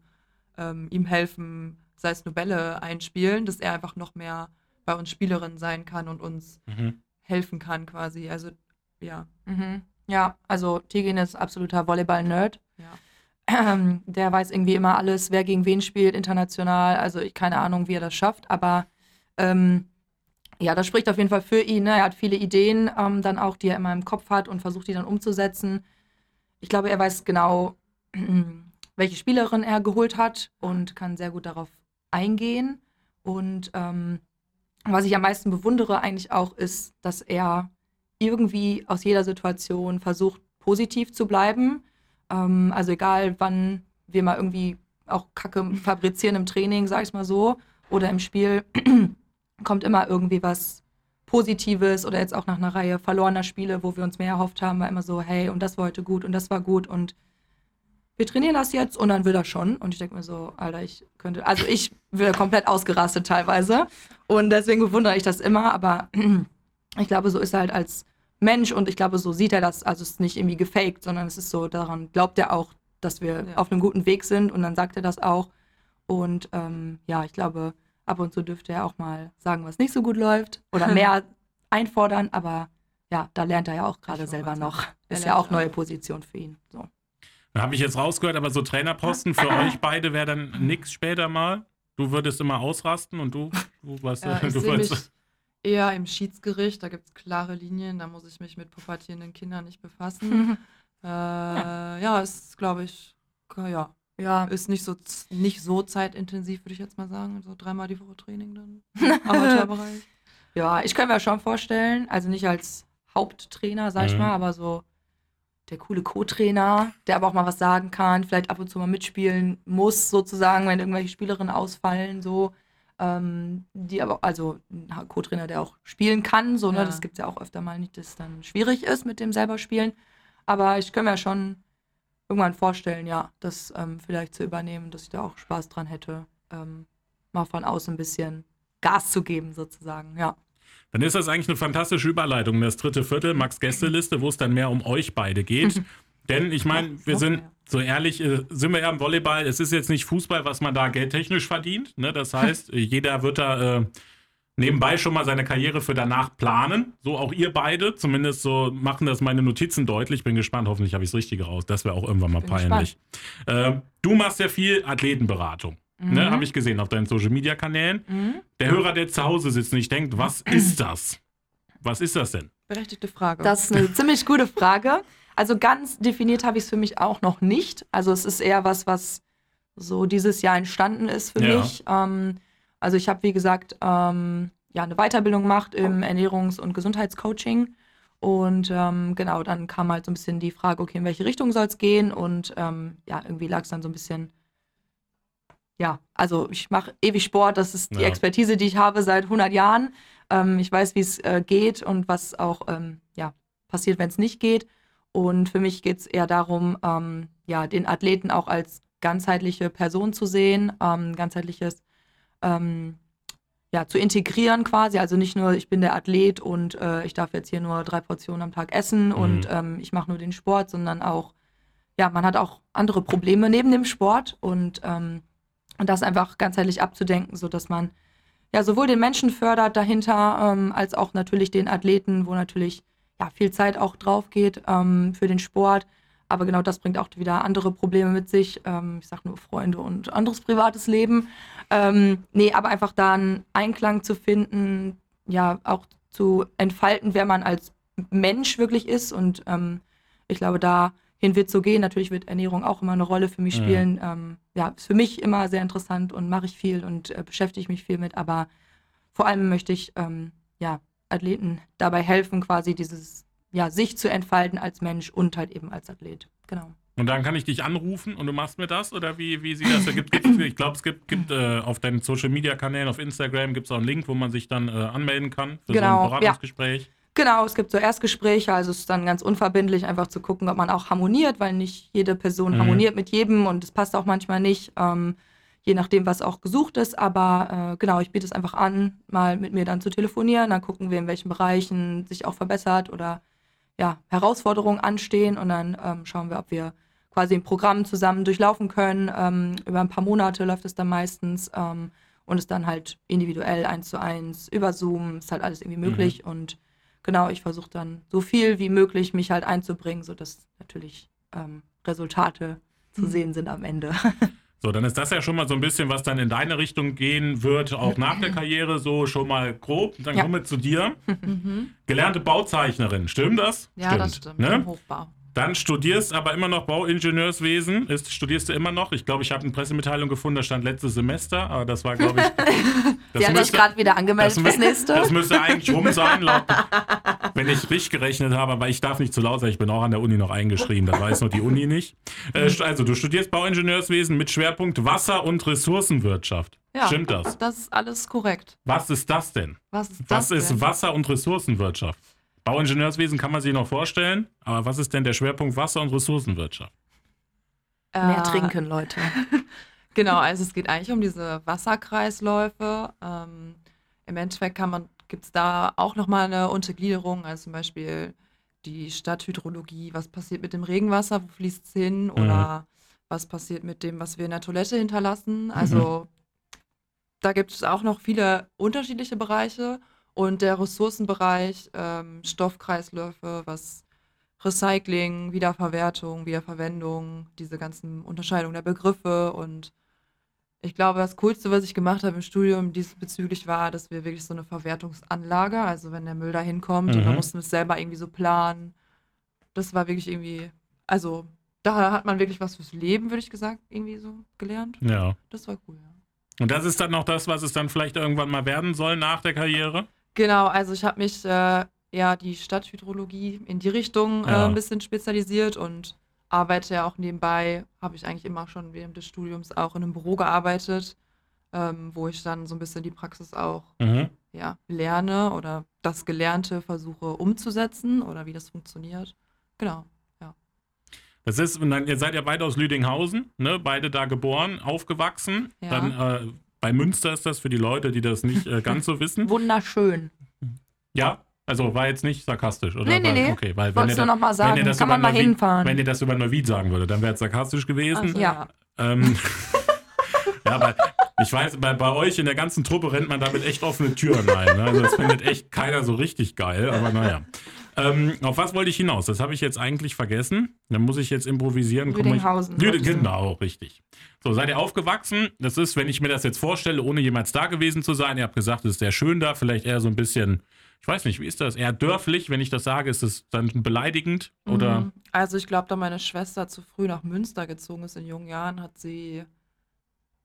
[SPEAKER 3] ähm, ihm helfen, sei es nur Bälle einspielen, dass er einfach noch mehr bei uns Spielerin sein kann und uns
[SPEAKER 1] Mhm.
[SPEAKER 3] helfen kann quasi. Also ja,
[SPEAKER 2] mhm. Ja, also Tigin ist absoluter Volleyball-Nerd.
[SPEAKER 3] ja.
[SPEAKER 2] Ähm, der weiß irgendwie immer alles, wer gegen wen spielt, international. Also ich keine Ahnung, wie er das schafft, aber ähm, ja, das spricht auf jeden Fall für ihn. Ne? Er hat viele Ideen ähm, dann auch, die er immer im Kopf hat und versucht, die dann umzusetzen. Ich glaube, er weiß genau, welche Spielerin er geholt hat und kann sehr gut darauf eingehen. Und ähm, was ich am meisten bewundere eigentlich auch, ist, dass er irgendwie aus jeder Situation versucht, positiv zu bleiben. Ähm, also egal, wann wir mal irgendwie auch Kacke fabrizieren im Training, sag ich mal so, oder im Spiel, kommt immer irgendwie was Positives oder jetzt auch nach einer Reihe verlorener Spiele, wo wir uns mehr erhofft haben, war immer so, hey, und das war heute gut und das war gut und wir trainieren das jetzt und dann will das schon. Und ich denke mir so, Alter, ich könnte, also ich wäre komplett ausgerastet teilweise. Und deswegen bewundere ich das immer, aber ich glaube, so ist er halt als Mensch und ich glaube, so sieht er das. Also es ist nicht irgendwie gefaked, sondern es ist so, daran glaubt er auch, dass wir
[SPEAKER 3] Ja.
[SPEAKER 2] auf einem guten Weg sind und dann sagt er das auch. Und ähm, ja, ich glaube, ab und zu dürfte er auch mal sagen, was nicht so gut läuft oder mehr einfordern, aber ja, da lernt er ja auch gerade selber noch.
[SPEAKER 3] er
[SPEAKER 2] Ist ja auch neue. Position für ihn. So.
[SPEAKER 1] Da habe ich jetzt rausgehört, aber so Trainerposten für euch beide wäre dann nix später mal. Du würdest immer ausrasten und du, du was
[SPEAKER 3] Ja, ich
[SPEAKER 1] du
[SPEAKER 3] mich eher im Schiedsgericht, da gibt es klare Linien, da muss ich mich mit pubertierenden Kindern nicht befassen. äh, ja. ist, glaube ich, ja,
[SPEAKER 2] ja,
[SPEAKER 3] ist nicht so, nicht so zeitintensiv, würde ich jetzt mal sagen. So dreimal die Woche Training dann. Amateurbereich.
[SPEAKER 2] ja, ich kann mir schon vorstellen, also nicht als Haupttrainer, sag ich
[SPEAKER 1] Mhm.
[SPEAKER 2] mal, aber so der coole Co-Trainer, der aber auch mal was sagen kann, vielleicht ab und zu mal mitspielen muss, sozusagen, wenn irgendwelche Spielerinnen ausfallen, so. Ähm, die aber, also ein Co-Trainer, der auch spielen kann, so, ne?
[SPEAKER 3] Ja.
[SPEAKER 2] Das gibt es ja auch öfter mal nicht, dass es dann schwierig ist mit dem selber spielen. Aber ich kann mir schon irgendwann vorstellen, ja, das ähm, vielleicht zu übernehmen, dass ich da auch Spaß dran hätte, ähm, mal von außen ein bisschen Gas zu geben, sozusagen, ja.
[SPEAKER 1] Dann ist das eigentlich eine fantastische Überleitung, das dritte Viertel, Max Gästeliste, wo es dann mehr um euch beide geht. Denn ich meine, wir sind, so ehrlich, äh, sind wir ja im Volleyball. Es ist jetzt nicht Fußball, was man da geldtechnisch verdient. Ne? Das heißt, jeder wird da äh, nebenbei schon mal seine Karriere für danach planen. So auch ihr beide. Zumindest so machen das meine Notizen deutlich. Bin gespannt. Hoffentlich habe ich das Richtige raus. Das wäre auch irgendwann mal
[SPEAKER 2] Bin
[SPEAKER 1] peinlich. Äh, du machst ja viel Athletenberatung. Ne?
[SPEAKER 2] Mhm.
[SPEAKER 1] Habe ich gesehen auf deinen Social Media Kanälen.
[SPEAKER 2] Mhm.
[SPEAKER 1] Der Hörer, der zu Hause sitzt und nicht denkt, was ist das? Was ist das denn?
[SPEAKER 3] Berechtigte Frage.
[SPEAKER 2] Das ist eine ziemlich gute Frage. Also ganz definiert habe ich es für mich auch noch nicht. Also es ist eher was, was so dieses Jahr entstanden ist für
[SPEAKER 1] Ja.
[SPEAKER 2] mich. Ähm, also ich habe, wie gesagt, ähm, ja, eine Weiterbildung gemacht im Ernährungs- und Gesundheitscoaching. Und ähm, genau, dann kam halt so ein bisschen die Frage, okay, in welche Richtung soll es gehen? Und ähm, ja, irgendwie lag es dann so ein bisschen, ja, also ich mache ewig Sport, das ist die
[SPEAKER 1] Ja.
[SPEAKER 2] Expertise, die ich habe seit 100 Jahren. Ähm, ich weiß, wie es äh, geht und was auch ähm, ja, passiert, wenn es nicht geht. Und für mich geht es eher darum, ähm, ja, den Athleten auch als ganzheitliche Person zu sehen, ähm, ganzheitliches ähm, ja, zu integrieren quasi. Also nicht nur, ich bin der Athlet und äh, ich darf jetzt hier nur drei Portionen am Tag essen und ähm, ich mache nur den Sport, sondern auch ja, man hat auch andere Probleme neben dem Sport und, ähm, und das einfach ganzheitlich abzudenken, sodass man ja sowohl den Menschen fördert dahinter, ähm, als auch natürlich den Athleten, wo natürlich ja, viel Zeit auch drauf geht ähm, für den Sport. Aber genau das bringt auch wieder andere Probleme mit sich. Ähm, ich sage nur Freunde und anderes privates Leben. Ähm, nee, aber einfach da einen Einklang zu finden, ja, auch zu entfalten, wer man als Mensch wirklich ist. Und ähm, ich glaube, dahin wird so gehen. Natürlich wird Ernährung auch immer eine Rolle für mich spielen. Ja, ähm, ja ist für mich immer sehr interessant und mache ich viel und äh, beschäftige mich viel mit. Aber vor allem möchte ich ähm, ja, Athleten dabei helfen, quasi dieses, ja, sich zu entfalten als Mensch und halt eben als Athlet. Genau.
[SPEAKER 1] Und dann kann ich dich anrufen und du machst mir das? Oder wie, wie sieht das? Da gibt, gibt, ich glaube, es gibt, gibt äh, auf deinen Social Media Kanälen, auf Instagram gibt es auch einen Link, wo man sich dann äh, anmelden kann für
[SPEAKER 2] genau,
[SPEAKER 1] so ein Beratungsgespräch.
[SPEAKER 2] Ja. Genau, es gibt so Erstgespräche, also es ist dann ganz unverbindlich, einfach zu gucken, ob man auch harmoniert, weil nicht jede Person mhm. harmoniert mit jedem und es passt auch manchmal nicht. Ähm, je nachdem, was auch gesucht ist. Aber äh, genau, ich biete es einfach an, mal mit mir dann zu telefonieren. Dann gucken wir, in welchen Bereichen sich auch verbessert oder ja, Herausforderungen anstehen. Und dann ähm, schauen wir, ob wir quasi ein Programm zusammen durchlaufen können. Ähm, über ein paar Monate läuft es dann meistens. Ähm, und ist dann halt individuell eins zu eins über Zoom, ist halt alles irgendwie möglich. Mhm. Und genau, ich versuche dann so viel wie möglich mich halt einzubringen, sodass natürlich ähm, Resultate zu mhm. sehen sind am Ende.
[SPEAKER 1] So, dann ist das ja schon mal so ein bisschen, was dann in deine Richtung gehen wird, auch nach der Karriere, so schon mal grob. Dann ja. kommen wir zu dir. Mhm. Gelernte Bauzeichnerin, stimmt das?
[SPEAKER 3] Ja, stimmt, das stimmt.
[SPEAKER 1] Ne? Hochbau. Dann studierst aber immer noch Bauingenieurswesen. Ist, studierst du immer noch? Ich glaube, ich habe eine Pressemitteilung gefunden, da stand letztes Semester, aber das war, glaube ich.
[SPEAKER 2] Das Sie haben mich gerade wieder angemeldet
[SPEAKER 1] fürs nächste. Das müsste eigentlich rum sein, laut, wenn ich richtig gerechnet habe, aber ich darf nicht zu laut sein, ich bin auch an der Uni noch eingeschrieben, das weiß nur die Uni nicht. Äh, also, du studierst Bauingenieurswesen mit Schwerpunkt Wasser- und Ressourcenwirtschaft. Ja, Stimmt das?
[SPEAKER 3] Das ist alles korrekt.
[SPEAKER 1] Was ist das denn?
[SPEAKER 3] Was ist,
[SPEAKER 1] das
[SPEAKER 3] Was
[SPEAKER 1] ist Wasser- und Ressourcenwirtschaft? Bauingenieurswesen kann man sich noch vorstellen, aber was ist denn der Schwerpunkt Wasser- und Ressourcenwirtschaft?
[SPEAKER 2] Äh, Mehr trinken, Leute.
[SPEAKER 3] genau, also es geht eigentlich um diese Wasserkreisläufe. Ähm, Im Endeffekt gibt es da auch nochmal eine Untergliederung, also zum Beispiel die Stadthydrologie, was passiert mit dem Regenwasser, wo fließt es hin mhm. oder was passiert mit dem, was wir in der Toilette hinterlassen. Also mhm. da gibt es auch noch viele unterschiedliche Bereiche. Und der Ressourcenbereich, ähm, Stoffkreisläufe, was Recycling, Wiederverwertung, Wiederverwendung, diese ganzen Unterscheidungen der Begriffe. Und ich glaube, das Coolste, was ich gemacht habe im Studium diesbezüglich war, dass wir wirklich so eine Verwertungsanlage, also wenn der Müll da hinkommt mhm. und dann mussten wir es selber irgendwie so planen. Das war wirklich irgendwie, also da hat man wirklich was fürs Leben, würde ich gesagt, irgendwie so gelernt.
[SPEAKER 1] Ja.
[SPEAKER 3] Das war cool, ja.
[SPEAKER 1] Und das ist dann noch das, was es dann vielleicht irgendwann mal werden soll nach der Karriere?
[SPEAKER 3] Genau, also ich habe mich äh, ja die Stadthydrologie in die Richtung äh, ja. ein bisschen spezialisiert und arbeite ja auch nebenbei, habe ich eigentlich immer schon während des Studiums auch in einem Büro gearbeitet, ähm, wo ich dann so ein bisschen die Praxis auch mhm. ja, lerne oder das Gelernte versuche umzusetzen oder wie das funktioniert. Genau, ja.
[SPEAKER 1] Das ist, ihr seid ja beide aus Lüdinghausen, ne? beide da geboren, aufgewachsen. Ja. Dann äh, bei Münster ist das für die Leute, die das nicht äh, ganz so wissen.
[SPEAKER 2] Wunderschön.
[SPEAKER 1] Ja, also war jetzt nicht sarkastisch, oder?
[SPEAKER 2] Nee, nee, nee.
[SPEAKER 1] Okay, weil
[SPEAKER 2] wenn ihr, noch mal sagen, wenn ihr kann man mal Neuwied, hinfahren.
[SPEAKER 1] Wenn ihr das über Neuwied sagen würde, dann wäre es sarkastisch gewesen.
[SPEAKER 2] Also, ja.
[SPEAKER 1] Ähm, ja, aber ich weiß, bei, bei euch in der ganzen Truppe rennt man damit echt offene Türen ein. Ne? Also das findet echt keiner so richtig geil, aber naja. Ähm, auf was wollte ich hinaus? Das habe ich jetzt eigentlich vergessen. Dann muss ich jetzt improvisieren.
[SPEAKER 2] Lüdinghausen.
[SPEAKER 1] Lüde, genau, richtig. So, seid ihr aufgewachsen? Das ist, wenn ich mir das jetzt vorstelle, ohne jemals da gewesen zu sein. Ihr habt gesagt, es ist sehr schön da, vielleicht eher so ein bisschen, ich weiß nicht, wie ist das? Eher dörflich, wenn ich das sage, ist es dann beleidigend? Oder? Mhm.
[SPEAKER 3] Also ich glaube, da meine Schwester zu früh nach Münster gezogen ist in jungen Jahren, hat sie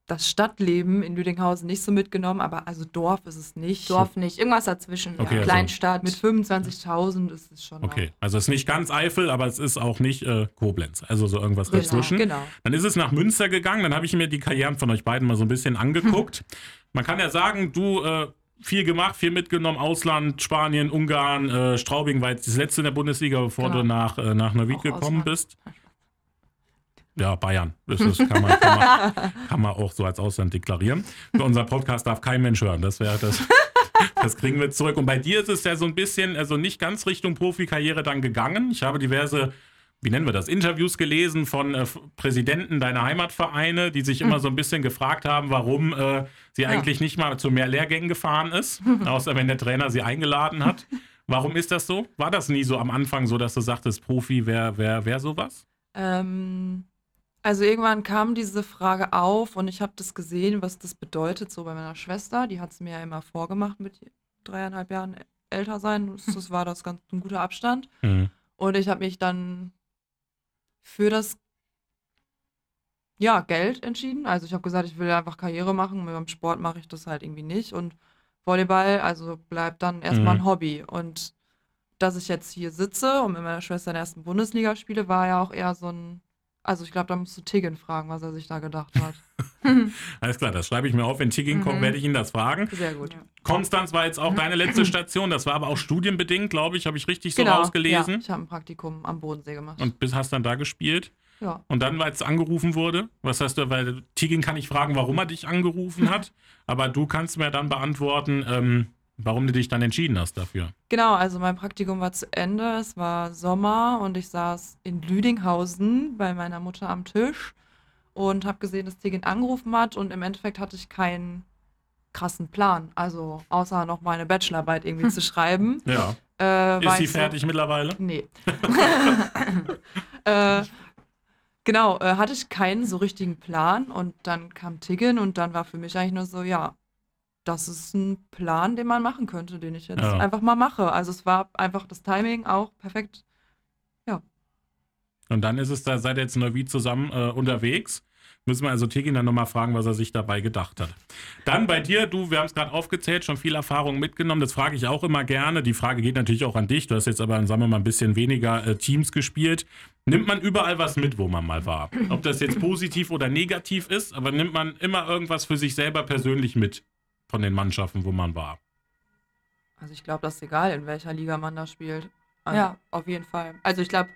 [SPEAKER 3] das Stadtleben in Lüdinghausen nicht so mitgenommen, aber also Dorf ist es nicht.
[SPEAKER 2] Dorf nicht, irgendwas dazwischen.
[SPEAKER 1] Okay, ja. also
[SPEAKER 3] Kleinstadt. Mit 25.000 ist es schon.
[SPEAKER 1] Okay, also es ist nicht ganz Eifel, aber es ist auch nicht äh, Koblenz. Also so irgendwas
[SPEAKER 3] genau,
[SPEAKER 1] dazwischen.
[SPEAKER 3] Genau.
[SPEAKER 1] Dann ist es nach Münster gegangen, dann habe ich mir die Karrieren von euch beiden mal so ein bisschen angeguckt. Man kann ja sagen, du äh, viel gemacht, viel mitgenommen, Ausland, Spanien, Ungarn, äh, Straubing war jetzt das letzte in der Bundesliga, bevor genau. du nach, äh, nach Neuwied gekommen Ausland. bist. Ja, Bayern. Das, ist, kann, man, kann, man, kann, man, auch so als Ausland deklarieren. Für unser Podcast darf kein Mensch hören. Das wäre das. Das kriegen wir zurück. Und bei dir ist es ja so ein bisschen, also nicht ganz Richtung Profikarriere dann gegangen. Ich habe diverse wie nennen wir das, Interviews gelesen von äh, Präsidenten deiner Heimatvereine, die sich immer so ein bisschen gefragt haben, warum äh, sie
[SPEAKER 2] Ja.
[SPEAKER 1] eigentlich nicht mal zu mehr Lehrgängen gefahren ist, außer wenn der Trainer sie eingeladen hat. Warum ist das so? War das nie so am Anfang so, dass du sagtest, Profi wäre wär, wär sowas?
[SPEAKER 3] Ähm, also irgendwann kam diese Frage auf und ich habe das gesehen, was das bedeutet, so bei meiner Schwester. Die hat es mir ja immer vorgemacht mit dreieinhalb Jahren älter sein. Das, war das ganz ein guter Abstand.
[SPEAKER 1] Mhm.
[SPEAKER 3] Und ich habe mich dann für das ja, Geld entschieden. Also ich habe gesagt, ich will einfach Karriere machen. Und beim Sport mache ich das halt irgendwie nicht. Und Volleyball, also bleibt dann erstmal
[SPEAKER 1] Mhm.
[SPEAKER 3] ein Hobby. Und dass ich jetzt hier sitze und mit meiner Schwester in der ersten Bundesliga spiele, war ja auch eher so ein. Also ich glaube, da musst du Tiggin fragen, was er sich da gedacht hat.
[SPEAKER 1] Alles klar, das schreibe ich mir auf. Wenn Tigging kommt,
[SPEAKER 2] Mhm.
[SPEAKER 1] werde ich ihn das fragen.
[SPEAKER 3] Sehr gut.
[SPEAKER 1] Konstanz war jetzt auch deine letzte Station. Das war aber auch studienbedingt, glaube ich, habe ich richtig so
[SPEAKER 3] Genau. Ja,
[SPEAKER 1] rausgelesen.
[SPEAKER 3] ich habe ein Praktikum am Bodensee gemacht.
[SPEAKER 1] Und bis hast dann da gespielt.
[SPEAKER 3] ja.
[SPEAKER 1] Und dann, weil es angerufen wurde, was hast du, weil Tigin kann ich fragen, warum er dich angerufen hat, aber du kannst mir dann beantworten, ähm, warum du dich dann entschieden hast dafür.
[SPEAKER 3] Genau, also mein Praktikum war zu Ende. Es war Sommer und ich saß in Lüdinghausen bei meiner Mutter am Tisch und habe gesehen, dass Tegin angerufen hat und im Endeffekt hatte ich keinen krassen Plan. Also außer noch meine Bachelorarbeit irgendwie zu schreiben.
[SPEAKER 1] Ja.
[SPEAKER 3] Äh, war
[SPEAKER 1] Ist sie
[SPEAKER 3] ich so-
[SPEAKER 1] fertig mittlerweile?
[SPEAKER 3] Nee. äh, genau, äh, hatte ich keinen so richtigen Plan und dann kam Tiggin und dann war für mich eigentlich nur so, ja, das ist ein Plan, den man machen könnte, den ich jetzt
[SPEAKER 1] Ja.
[SPEAKER 3] einfach mal mache. Also es war einfach das Timing auch perfekt.
[SPEAKER 1] Und dann ist es da, seid ihr jetzt in Neuwied zusammen äh, unterwegs. Müssen wir also Tigin dann nochmal fragen, was er sich dabei gedacht hat. Dann bei dir, du, wir haben es gerade aufgezählt, schon viel Erfahrung mitgenommen. Das frage ich auch immer gerne. Die Frage geht natürlich auch an dich. Du hast jetzt aber, sagen wir mal, ein bisschen weniger äh, Teams gespielt. Nimmt man überall was mit, wo man mal war? Ob das jetzt positiv oder negativ ist, aber nimmt man immer irgendwas für sich selber persönlich mit von den Mannschaften, wo man war?
[SPEAKER 3] Also ich glaube, das ist egal, in welcher Liga man da spielt. Also,
[SPEAKER 2] Ja, auf jeden Fall. Also ich glaube,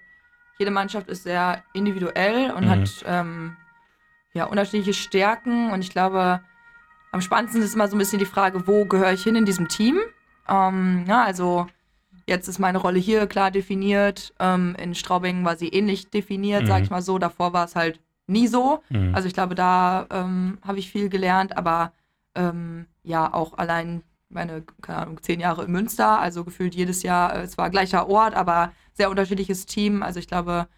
[SPEAKER 2] jede Mannschaft ist sehr individuell und
[SPEAKER 1] Mhm.
[SPEAKER 2] hat ähm, ja unterschiedliche Stärken und ich glaube, am spannendsten ist immer so ein bisschen die Frage, wo gehöre ich hin in diesem Team? Ähm, ja, also jetzt ist meine Rolle hier klar definiert. Ähm, in Straubing war sie ähnlich definiert,
[SPEAKER 1] Mhm.
[SPEAKER 2] sag ich mal so. Davor war es halt nie so.
[SPEAKER 1] Mhm.
[SPEAKER 2] Also ich glaube, da ähm, habe ich viel gelernt, aber ähm, ja, auch allein meine, keine Ahnung, zehn Jahre in Münster, also gefühlt jedes Jahr, äh, es war gleicher Ort, aber sehr unterschiedliches Team. Also ich glaube,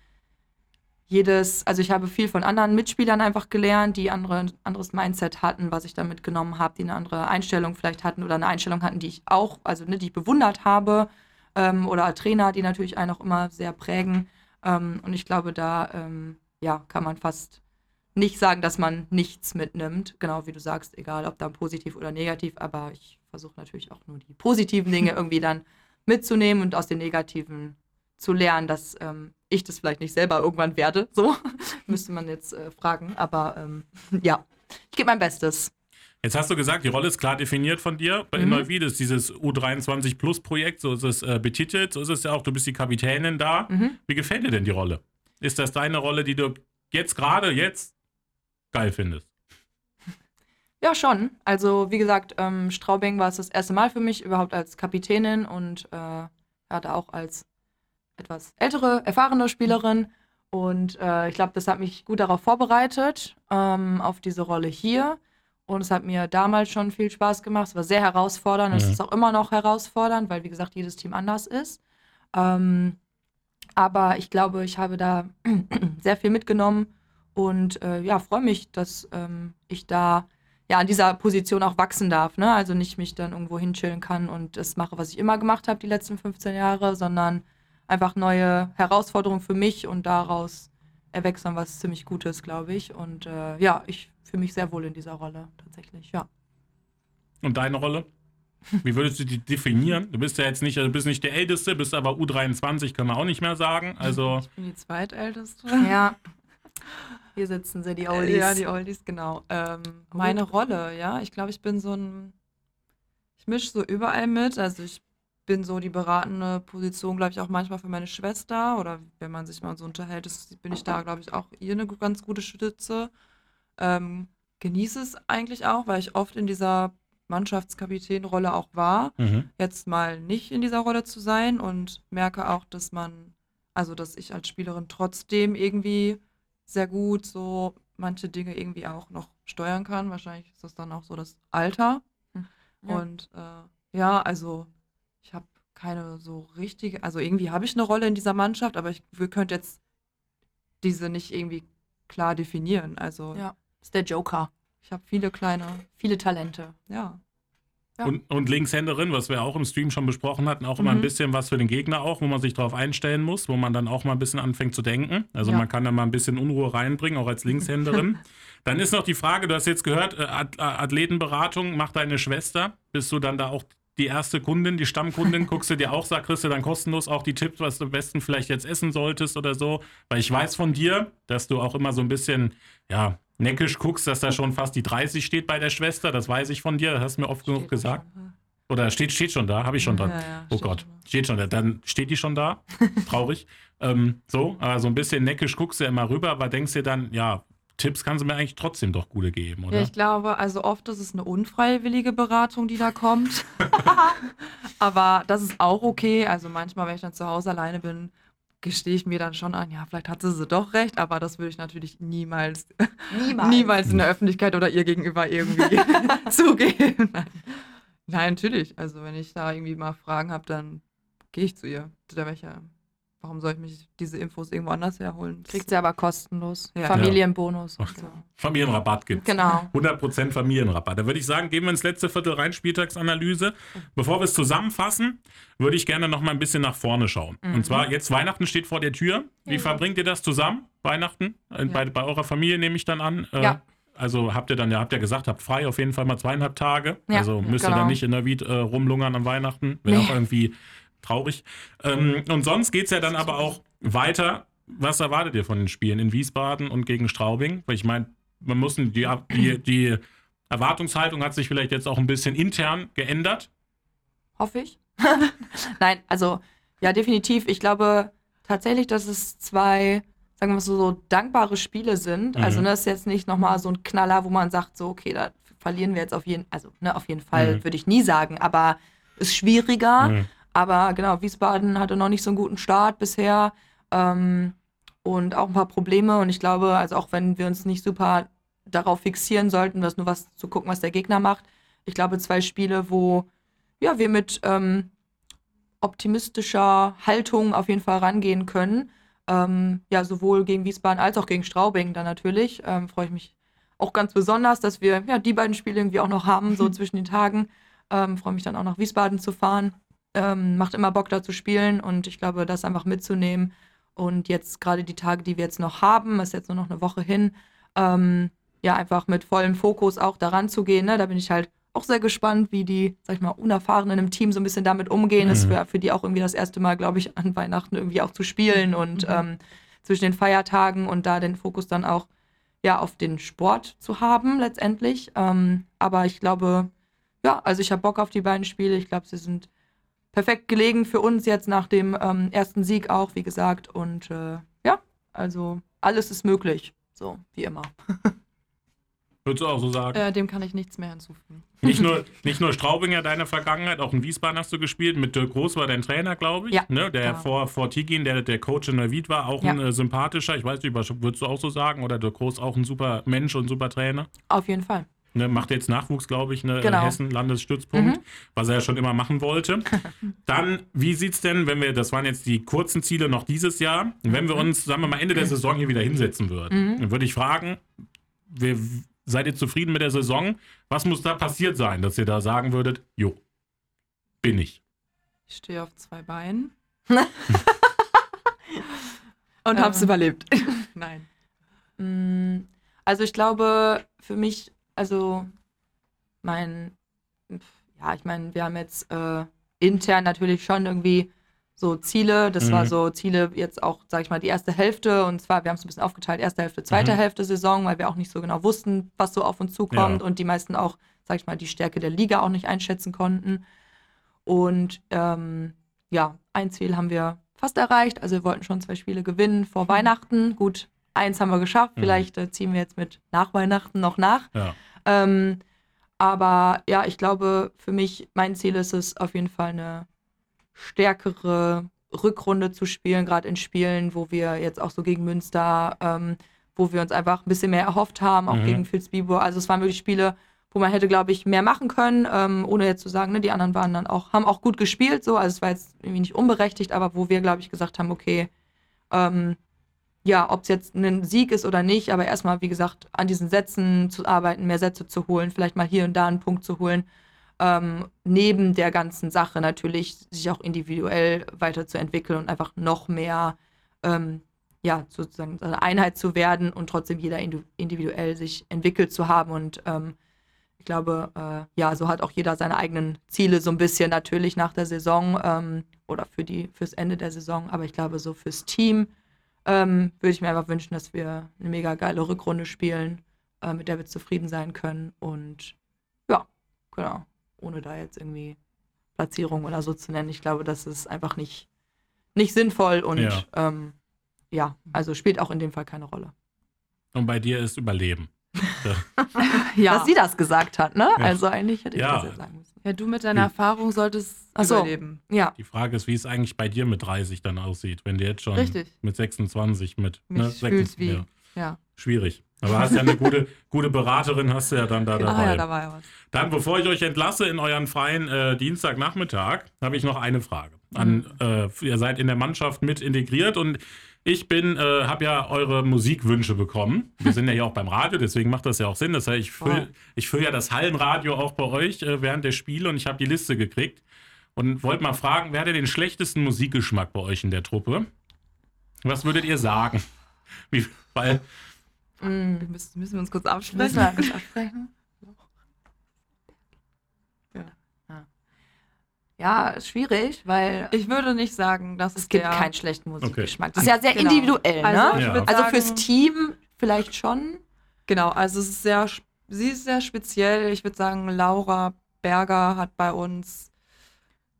[SPEAKER 2] jedes, also ich habe viel von anderen Mitspielern einfach gelernt, die andere, anderes Mindset hatten, was ich da mitgenommen habe, die eine andere Einstellung vielleicht hatten oder eine Einstellung hatten, die ich auch, also ne, die ich bewundert habe. Ähm, oder Trainer, die natürlich einen auch immer sehr prägen. Ähm, und ich glaube, da ähm, ja, kann man fast nicht sagen, dass man nichts mitnimmt. Genau wie du sagst, egal ob dann positiv oder negativ, aber ich versuche natürlich auch nur die positiven Dinge irgendwie dann mitzunehmen und aus den negativen zu lernen, dass ähm, ich das vielleicht nicht selber irgendwann werde. So müsste man jetzt äh, fragen. Aber ähm, ja, ich gebe mein Bestes.
[SPEAKER 1] Jetzt hast du gesagt, die Rolle ist klar definiert von dir. Bei
[SPEAKER 2] Mhm.
[SPEAKER 1] Neuwied ist dieses U23 Plus Projekt, so ist es äh, betitelt, so ist es ja auch, du bist die Kapitänin da.
[SPEAKER 2] Mhm.
[SPEAKER 1] Wie gefällt dir denn die Rolle? Ist das deine Rolle, die du jetzt gerade, jetzt geil findest?
[SPEAKER 2] Ja, schon. Also, wie gesagt, ähm, Straubing war es das erste Mal für mich überhaupt als Kapitänin und äh, ja, da auch als etwas ältere, erfahrene Spielerin. Und äh, ich glaube, das hat mich gut darauf vorbereitet, ähm, auf diese Rolle hier. Und es hat mir damals schon viel Spaß gemacht. Es war sehr herausfordernd. und Es
[SPEAKER 1] Mhm.
[SPEAKER 2] ist auch immer noch herausfordernd, weil, wie gesagt, jedes Team anders ist. Ähm, aber ich glaube, ich habe da sehr viel mitgenommen und äh, ja, freue mich, dass ähm, ich da ja an dieser Position auch wachsen darf. Ne? Also nicht mich dann irgendwo hinchillen kann und das mache, was ich immer gemacht habe die letzten 15 Jahre, sondern einfach neue Herausforderungen für mich und daraus erwächst dann was ziemlich Gutes, glaube ich. Und äh, ja, ich fühle mich sehr wohl in dieser Rolle tatsächlich, ja.
[SPEAKER 1] Und deine Rolle? Wie würdest du die definieren? Du bist ja jetzt nicht, du bist nicht der Älteste, bist aber U23, können wir auch nicht mehr sagen. Also,
[SPEAKER 3] Ich bin die zweitälteste.
[SPEAKER 2] Ja. Hier sitzen sie, die Oldies.
[SPEAKER 3] Ja, die Oldies, genau. Ähm, meine Rolle, ja, ich glaube, ich bin so ein, ich mische so überall mit. Also ich bin so die beratende Position, glaube ich, auch manchmal für meine Schwester oder wenn man sich mal so unterhält, ist, bin ich da, glaube ich, auch ihr eine ganz gute Stütze. Ähm, genieße es eigentlich auch, weil ich oft in dieser Mannschaftskapitänrolle auch war
[SPEAKER 1] mhm.
[SPEAKER 3] jetzt mal nicht in dieser Rolle zu sein und merke auch, dass man also dass ich als Spielerin trotzdem irgendwie sehr gut so manche Dinge irgendwie auch noch steuern kann. Wahrscheinlich ist das dann auch so das Alter.
[SPEAKER 2] Hm. Ja.
[SPEAKER 3] Und äh, ja, also ich habe keine so richtige, also irgendwie habe ich eine Rolle in dieser Mannschaft, aber ich wir könnte jetzt diese nicht irgendwie klar definieren. Also
[SPEAKER 2] Ja. Ist der Joker.
[SPEAKER 3] ich habe viele kleine,
[SPEAKER 2] Viele Talente.
[SPEAKER 3] ja.
[SPEAKER 2] Ja.
[SPEAKER 1] Und, und Linkshänderin, was wir auch im Stream schon besprochen hatten, auch immer ein
[SPEAKER 2] Mhm.
[SPEAKER 1] bisschen was für den Gegner auch, wo man sich darauf einstellen muss, wo man dann auch mal ein bisschen anfängt zu denken. Also
[SPEAKER 3] Ja.
[SPEAKER 1] man kann da mal ein bisschen Unruhe reinbringen, auch als Linkshänderin. dann ist noch die Frage, du hast jetzt gehört, äh, äh, Athletenberatung macht deine Schwester. Bist du dann da auch die erste Kundin, die Stammkundin? Guckst du dir auch, sag, kriegst du dann kostenlos auch die Tipps, was du am besten vielleicht jetzt essen solltest oder so? Weil ich weiß von dir, dass du auch immer so ein bisschen, ja, neckisch guckst, dass da schon fast die 30 steht bei der Schwester. Das weiß ich von dir, das hast du mir oft genug
[SPEAKER 3] Steht
[SPEAKER 1] gesagt.
[SPEAKER 3] schon.
[SPEAKER 1] Oder steht, steht schon da, habe ich schon dran.
[SPEAKER 3] Ja, ja,
[SPEAKER 1] oh Gott,
[SPEAKER 3] schon
[SPEAKER 1] steht schon da. Dann steht die schon da. Traurig. ähm, so, aber so ein bisschen neckisch guckst du ja immer rüber, aber denkst dir dann, ja, Tipps kannst du mir eigentlich trotzdem doch gute geben, oder?
[SPEAKER 3] Ja, ich glaube, also oft ist es eine unfreiwillige Beratung, die da kommt. Aber das ist auch okay. Also manchmal, wenn ich dann zu Hause alleine bin, gestehe ich mir dann schon an, ja, vielleicht hatte sie doch recht, aber das würde ich natürlich niemals,
[SPEAKER 2] Niemals.
[SPEAKER 3] niemals in der Öffentlichkeit oder ihr gegenüber irgendwie zugeben. Nein. Nein, natürlich. Also wenn ich da irgendwie mal Fragen habe, dann gehe ich zu ihr. Da welche, warum soll ich mich diese Infos irgendwo anders herholen?
[SPEAKER 2] Kriegt sie aber kostenlos.
[SPEAKER 3] Ja.
[SPEAKER 2] Familienbonus.
[SPEAKER 1] Ja.
[SPEAKER 2] Und so.
[SPEAKER 1] Familienrabatt gibt's.
[SPEAKER 2] Genau.
[SPEAKER 1] 100% Familienrabatt. Da würde ich sagen, gehen wir ins letzte Viertel rein, Spieltagsanalyse. Bevor wir es zusammenfassen, würde ich gerne noch mal ein bisschen nach vorne schauen.
[SPEAKER 2] Mhm.
[SPEAKER 1] Und zwar, jetzt Weihnachten steht vor der Tür. Wie
[SPEAKER 2] Ja.
[SPEAKER 1] verbringt ihr das zusammen? Weihnachten? Äh, Bei, bei eurer Familie nehme ich dann an. Äh,
[SPEAKER 2] Ja.
[SPEAKER 1] Also habt ihr dann, ja, habt ihr gesagt, habt frei auf jeden Fall mal zweieinhalb Tage.
[SPEAKER 2] Ja,
[SPEAKER 1] also müsst ihr
[SPEAKER 2] genau.
[SPEAKER 1] dann nicht in der Wied äh, rumlungern an Weihnachten. Wäre
[SPEAKER 2] Nee.
[SPEAKER 1] auch irgendwie traurig. Ähm, und sonst geht es ja dann aber auch weiter. Was erwartet ihr von den Spielen in Wiesbaden und gegen Straubing? Weil ich meine, man muss die, die, die Erwartungshaltung hat sich vielleicht jetzt auch ein bisschen intern geändert.
[SPEAKER 2] Hoffe ich. Nein, also ja, definitiv. Ich glaube tatsächlich, dass es zwei, sagen wir mal so, so dankbare Spiele sind.
[SPEAKER 1] Mhm.
[SPEAKER 2] Also ne, das ist jetzt nicht nochmal so ein Knaller, wo man sagt, so, okay, da verlieren wir jetzt auf jeden also ne, auf jeden Fall
[SPEAKER 1] Mhm.
[SPEAKER 2] würde ich nie sagen, aber ist schwieriger.
[SPEAKER 1] Mhm.
[SPEAKER 2] Aber genau, Wiesbaden hatte noch nicht so einen guten Start bisher ähm, und auch ein paar Probleme. Und ich glaube, also auch wenn wir uns nicht super darauf fixieren sollten, das nur was zu gucken, was der Gegner macht. Ich glaube, zwei Spiele, wo ja, wir mit ähm, optimistischer Haltung auf jeden Fall rangehen können. Ähm, ja, sowohl gegen Wiesbaden als auch gegen Straubing dann natürlich. Ähm, Freue ich mich auch ganz besonders, dass wir ja die beiden Spiele irgendwie auch noch haben, so zwischen den Tagen. Ähm, Freue mich dann auch nach Wiesbaden zu fahren. Ähm, macht immer Bock da zu spielen und ich glaube, das einfach mitzunehmen. Und jetzt gerade die Tage, die wir jetzt noch haben, ist jetzt nur noch eine Woche hin, ähm, ja, einfach mit vollem Fokus auch daran zu gehen. Ne? Da bin ich halt auch sehr gespannt, wie die, sag ich mal, Unerfahrenen im Team so ein bisschen damit umgehen. Das
[SPEAKER 1] Mhm.
[SPEAKER 2] wäre für die auch irgendwie das erste Mal, glaube ich, an Weihnachten irgendwie auch zu spielen und
[SPEAKER 3] Mhm.
[SPEAKER 2] ähm, zwischen den Feiertagen und da den Fokus dann auch ja auf den Sport zu haben letztendlich. Ähm, aber ich glaube, ja, also ich habe Bock auf die beiden Spiele. Ich glaube, sie sind perfekt gelegen für uns jetzt nach dem ähm, ersten Sieg auch, wie gesagt. Und äh, ja, also alles ist möglich, so wie immer.
[SPEAKER 1] Würdest du auch so sagen?
[SPEAKER 3] Äh, dem kann ich nichts mehr hinzufügen.
[SPEAKER 1] Nicht nur, nicht nur Straubinger, deine Vergangenheit, auch in Wiesbaden hast du gespielt. Mit Dirk Groß war dein Trainer, glaube ich.
[SPEAKER 2] Ja,
[SPEAKER 1] ne? Der
[SPEAKER 3] genau.
[SPEAKER 1] vor, vor Tigin, der, der Coach in Neuwied war, auch
[SPEAKER 2] Ja.
[SPEAKER 1] ein äh, sympathischer. Ich weiß nicht, würdest du auch so sagen? Oder Dirk Groß auch ein super Mensch und super Trainer?
[SPEAKER 2] Auf jeden Fall.
[SPEAKER 1] Ne, macht jetzt Nachwuchs, glaube ich, ne,
[SPEAKER 2] Genau.
[SPEAKER 1] Hessen Landesstützpunkt,
[SPEAKER 2] Mhm.
[SPEAKER 1] was er ja schon immer machen wollte. Dann, wie sieht's denn, wenn wir, das waren jetzt die kurzen Ziele noch dieses Jahr, wenn wir uns, sagen wir mal, Ende der Saison hier wieder hinsetzen würden,
[SPEAKER 2] Mhm.
[SPEAKER 1] dann würde ich fragen, wir, seid ihr zufrieden mit der Saison? Was muss da passiert sein, dass ihr da sagen würdet, jo, bin ich.
[SPEAKER 3] Ich stehe auf zwei Beinen. Und hab's überlebt. Nein.
[SPEAKER 2] Mm, Also ich glaube, für mich, also mein, ja, ich meine, wir haben jetzt äh, intern natürlich schon irgendwie so Ziele. Das
[SPEAKER 1] Mhm.
[SPEAKER 2] war so Ziele jetzt auch, sag ich mal, die erste Hälfte. Und zwar, wir haben es ein bisschen aufgeteilt, erste Hälfte, zweite
[SPEAKER 1] Mhm.
[SPEAKER 2] Hälfte Saison, weil wir auch nicht so genau wussten, was so auf uns zukommt
[SPEAKER 1] Ja.
[SPEAKER 2] und die meisten auch, sag ich mal, die Stärke der Liga auch nicht einschätzen konnten. Und ähm, ja, ein Ziel haben wir fast erreicht. Also wir wollten schon zwei Spiele gewinnen vor
[SPEAKER 3] Mhm.
[SPEAKER 2] Weihnachten. Gut, eins haben wir geschafft.
[SPEAKER 1] Mhm.
[SPEAKER 2] Vielleicht äh, ziehen wir jetzt mit nach Weihnachten noch nach.
[SPEAKER 1] Ja.
[SPEAKER 2] Ähm, aber ja, ich glaube, für mich, mein Ziel ist es auf jeden Fall eine stärkere Rückrunde zu spielen, gerade in Spielen, wo wir jetzt auch so gegen Münster, ähm, wo wir uns einfach ein bisschen mehr erhofft haben, auch
[SPEAKER 1] Mhm.
[SPEAKER 2] gegen Vilsbiburg. Also es waren wirklich Spiele, wo man hätte, glaube ich, mehr machen können, ähm, ohne jetzt zu sagen, ne, die anderen waren dann auch, haben auch gut gespielt, so, also es war jetzt irgendwie nicht unberechtigt, aber wo wir, glaube ich, gesagt haben, okay, ähm, ja, ob es jetzt ein Sieg ist oder nicht, aber erstmal, wie gesagt, an diesen Sätzen zu arbeiten, mehr Sätze zu holen, vielleicht mal hier und da einen Punkt zu holen, ähm, neben der ganzen Sache natürlich sich auch individuell weiterzuentwickeln und einfach noch mehr, ähm, ja, sozusagen eine Einheit zu werden und trotzdem jeder individuell sich entwickelt zu haben und ähm, ich glaube, äh, ja, so hat auch jeder seine eigenen Ziele so ein bisschen natürlich nach der Saison ähm, oder für die fürs Ende der Saison. Aber ich glaube, so fürs Team ähm, würde ich mir einfach wünschen, dass wir eine mega geile Rückrunde spielen, äh, mit der wir zufrieden sein können. Und ja, genau. Ohne da jetzt irgendwie Platzierung oder so zu nennen. Ich glaube, das ist einfach nicht, nicht sinnvoll und
[SPEAKER 1] Ja.
[SPEAKER 2] ähm, ja, also spielt auch in dem Fall keine Rolle.
[SPEAKER 1] Und bei dir ist Überleben.
[SPEAKER 3] Ja.
[SPEAKER 2] Dass sie das gesagt hat, ne?
[SPEAKER 1] Ja.
[SPEAKER 2] Also eigentlich hätte ich
[SPEAKER 1] Ja.
[SPEAKER 2] das ja sagen müssen.
[SPEAKER 3] Ja, du mit deiner Erfahrung solltest
[SPEAKER 2] Ach so.
[SPEAKER 3] überleben.
[SPEAKER 2] Ja.
[SPEAKER 1] Die Frage ist, wie es eigentlich bei dir mit 30 dann aussieht, wenn du jetzt schon
[SPEAKER 3] Richtig.
[SPEAKER 1] mit 26 mit.
[SPEAKER 3] Mich
[SPEAKER 1] ne,
[SPEAKER 3] fühlst wie.
[SPEAKER 1] ja,
[SPEAKER 3] Ja.
[SPEAKER 1] schwierig. Aber hast ja eine gute, gute Beraterin, hast du ja dann da
[SPEAKER 3] Ah
[SPEAKER 1] dabei.
[SPEAKER 3] ja, da war ja was.
[SPEAKER 1] Dann, bevor ich euch entlasse in euren freien äh, Dienstagnachmittag, habe ich noch eine Frage. An, äh, ihr seid in der Mannschaft mit integriert und ich bin, äh, habe ja eure Musikwünsche bekommen. Wir sind ja hier auch beim Radio, deswegen macht das ja auch Sinn. Das heißt, ich fülle ich füll ja das Hallenradio auch bei euch äh, während der Spiele und ich habe die Liste gekriegt und wollte mal fragen, wer hat denn den schlechtesten Musikgeschmack bei euch in der Truppe? Was würdet ihr sagen? Wie, weil,
[SPEAKER 2] Mm.
[SPEAKER 3] Wir müssen, müssen wir uns kurz
[SPEAKER 2] Müssen
[SPEAKER 3] absprechen.
[SPEAKER 2] wir kurz absprechen?
[SPEAKER 3] Ja.
[SPEAKER 2] Ja. Ja, ist schwierig, weil
[SPEAKER 3] Ich würde nicht sagen, dass es
[SPEAKER 2] es gibt
[SPEAKER 3] der,
[SPEAKER 2] keinen schlechten Musikgeschmack. Das ist ja sehr
[SPEAKER 3] genau.
[SPEAKER 2] individuell,
[SPEAKER 3] Also,
[SPEAKER 2] ne?
[SPEAKER 3] ich
[SPEAKER 1] Ja.
[SPEAKER 2] Also
[SPEAKER 3] sagen,
[SPEAKER 2] fürs Team vielleicht schon.
[SPEAKER 3] Genau, also es ist sehr, sie ist sehr speziell. Ich würde sagen, Laura Berger hat bei uns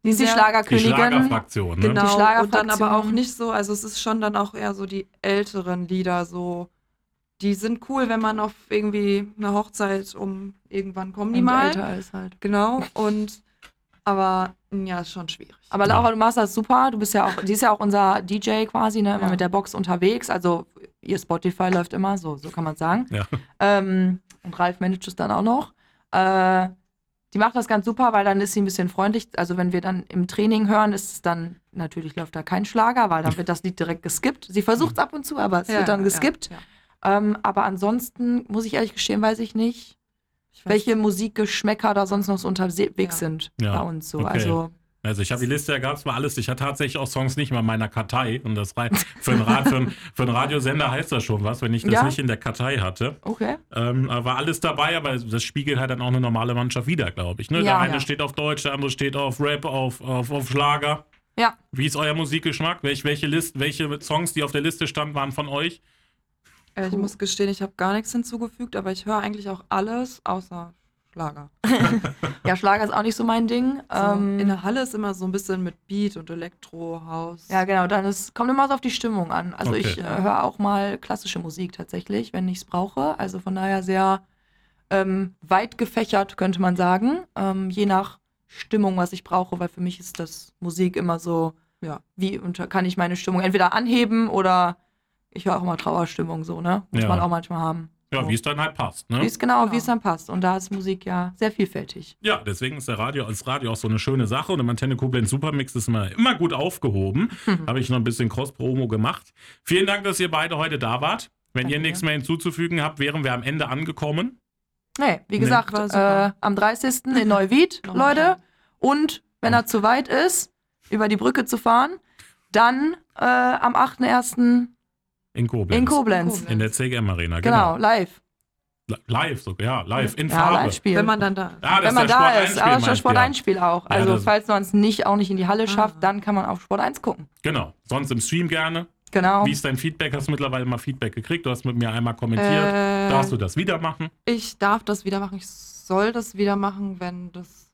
[SPEAKER 2] Die ist die
[SPEAKER 3] sehr-
[SPEAKER 1] die
[SPEAKER 2] Schlagerkönigin.
[SPEAKER 1] Schlagerfraktion, ne?
[SPEAKER 3] Genau, und dann aber
[SPEAKER 2] Schlagerfraktion.
[SPEAKER 3] auch nicht so, also es ist schon dann auch eher so die älteren Lieder, so, die sind cool, wenn man auf irgendwie eine Hochzeit um irgendwann kommen die
[SPEAKER 2] Und
[SPEAKER 3] mal.
[SPEAKER 2] älter ist halt.
[SPEAKER 3] Genau, und aber ja, ist schon schwierig.
[SPEAKER 2] Aber Laura, du machst das super. Du bist ja auch, die ist ja auch unser DJ quasi, ne? Immer
[SPEAKER 3] Ja.
[SPEAKER 2] mit der Box unterwegs. Also ihr Spotify läuft immer, so, so kann man sagen.
[SPEAKER 1] Ja.
[SPEAKER 2] Ähm, und Ralf managt es dann auch noch. Äh, die macht das ganz super, weil dann ist sie ein bisschen freundlich. Also wenn wir dann im Training hören, ist es dann, natürlich läuft da kein Schlager, weil dann wird das Lied direkt geskippt. Sie versucht es ab und zu, aber es
[SPEAKER 3] Ja,
[SPEAKER 2] wird dann geskippt.
[SPEAKER 3] ja.
[SPEAKER 2] Ähm, aber ansonsten, muss ich ehrlich gestehen, weiß ich nicht, welche Musikgeschmäcker da sonst noch so unterwegs
[SPEAKER 3] Ja.
[SPEAKER 2] sind
[SPEAKER 1] Ja,
[SPEAKER 2] bei uns so.
[SPEAKER 1] okay.
[SPEAKER 2] Also
[SPEAKER 1] Also ich habe die Liste, da gab es mal alles. Ich hatte tatsächlich auch Songs nicht mal in meiner Kartei. Und das für einen, Rad, für, einen, für einen Radiosender heißt das schon was, wenn ich das
[SPEAKER 2] Ja.
[SPEAKER 1] nicht in der Kartei hatte.
[SPEAKER 2] okay.
[SPEAKER 1] Ähm, war alles dabei, aber das spiegelt halt dann auch eine normale Mannschaft wieder, glaube ich. Ne? der
[SPEAKER 2] Ja,
[SPEAKER 1] eine
[SPEAKER 2] ja.
[SPEAKER 1] steht auf Deutsch, der andere steht auf Rap, auf, auf, auf Schlager.
[SPEAKER 2] Ja.
[SPEAKER 1] Wie ist euer Musikgeschmack? Welch, welche, List, welche Songs, die auf der Liste standen, waren von euch?
[SPEAKER 3] Äh, ich muss gestehen, ich habe gar nichts hinzugefügt, aber ich höre eigentlich auch alles außer Schlager.
[SPEAKER 2] Ja, Schlager ist auch nicht so mein Ding.
[SPEAKER 3] So,
[SPEAKER 2] ähm,
[SPEAKER 3] in der Halle ist immer so ein bisschen mit Beat und Elektro, House.
[SPEAKER 2] ja, genau, dann ist, kommt immer so auf die Stimmung an. Also
[SPEAKER 1] Okay.
[SPEAKER 2] ich äh, höre auch mal klassische Musik tatsächlich, wenn ich es brauche. Also von daher sehr ähm, weit gefächert, könnte man sagen. Ähm, je nach Stimmung, was ich brauche, weil für mich ist das Musik immer so,
[SPEAKER 3] Ja.
[SPEAKER 2] wie unter, kann ich meine Stimmung entweder anheben oder ich höre auch mal Trauerstimmung so, ne? Muss
[SPEAKER 1] Ja.
[SPEAKER 2] man auch manchmal haben.
[SPEAKER 1] Ja,
[SPEAKER 2] So.
[SPEAKER 1] wie es dann halt passt. Ne?
[SPEAKER 2] Wie es genau,
[SPEAKER 3] Ja.
[SPEAKER 2] wie es dann passt. Und da ist Musik ja sehr vielfältig.
[SPEAKER 1] Ja, deswegen ist der Radio als Radio auch so eine schöne Sache und im Antenne Koblenz Supermix ist immer, immer gut aufgehoben.
[SPEAKER 2] Mhm.
[SPEAKER 1] Habe ich noch ein bisschen Cross-Promo gemacht. Vielen Dank, dass ihr beide heute da wart. Wenn
[SPEAKER 2] Danke
[SPEAKER 1] ihr nichts mehr hinzuzufügen habt, wären wir am Ende angekommen.
[SPEAKER 2] Nee, wie gesagt, äh, am 30. in Neuwied, Leute. Und wenn er zu weit ist, über die Brücke zu fahren, dann äh, am 8.1.
[SPEAKER 1] In Koblenz.
[SPEAKER 2] in Koblenz.
[SPEAKER 1] In der CGM Arena,
[SPEAKER 2] Genau,
[SPEAKER 1] genau.
[SPEAKER 2] live.
[SPEAKER 1] Li- Live sogar, ja, live, in
[SPEAKER 2] Ja,
[SPEAKER 1] Farbe.
[SPEAKER 2] live spielen.
[SPEAKER 3] Wenn man dann da
[SPEAKER 1] Ah, das
[SPEAKER 2] wenn man
[SPEAKER 1] ist
[SPEAKER 2] da
[SPEAKER 1] das
[SPEAKER 2] ist, aber schon Sport
[SPEAKER 1] ja.
[SPEAKER 2] 1 Spiel auch. Also
[SPEAKER 1] das-
[SPEAKER 2] falls man es nicht auch nicht in die Halle schafft,
[SPEAKER 3] Ah.
[SPEAKER 2] dann kann man auf Sport 1 gucken.
[SPEAKER 1] Genau. Sonst im Stream gerne.
[SPEAKER 2] Genau.
[SPEAKER 1] Wie ist dein Feedback? Hast du mittlerweile mal Feedback gekriegt? Du hast mit mir einmal kommentiert.
[SPEAKER 3] Äh,
[SPEAKER 1] Darfst du das wieder machen?
[SPEAKER 3] Ich darf das wieder machen. Ich soll das wieder machen, wenn das.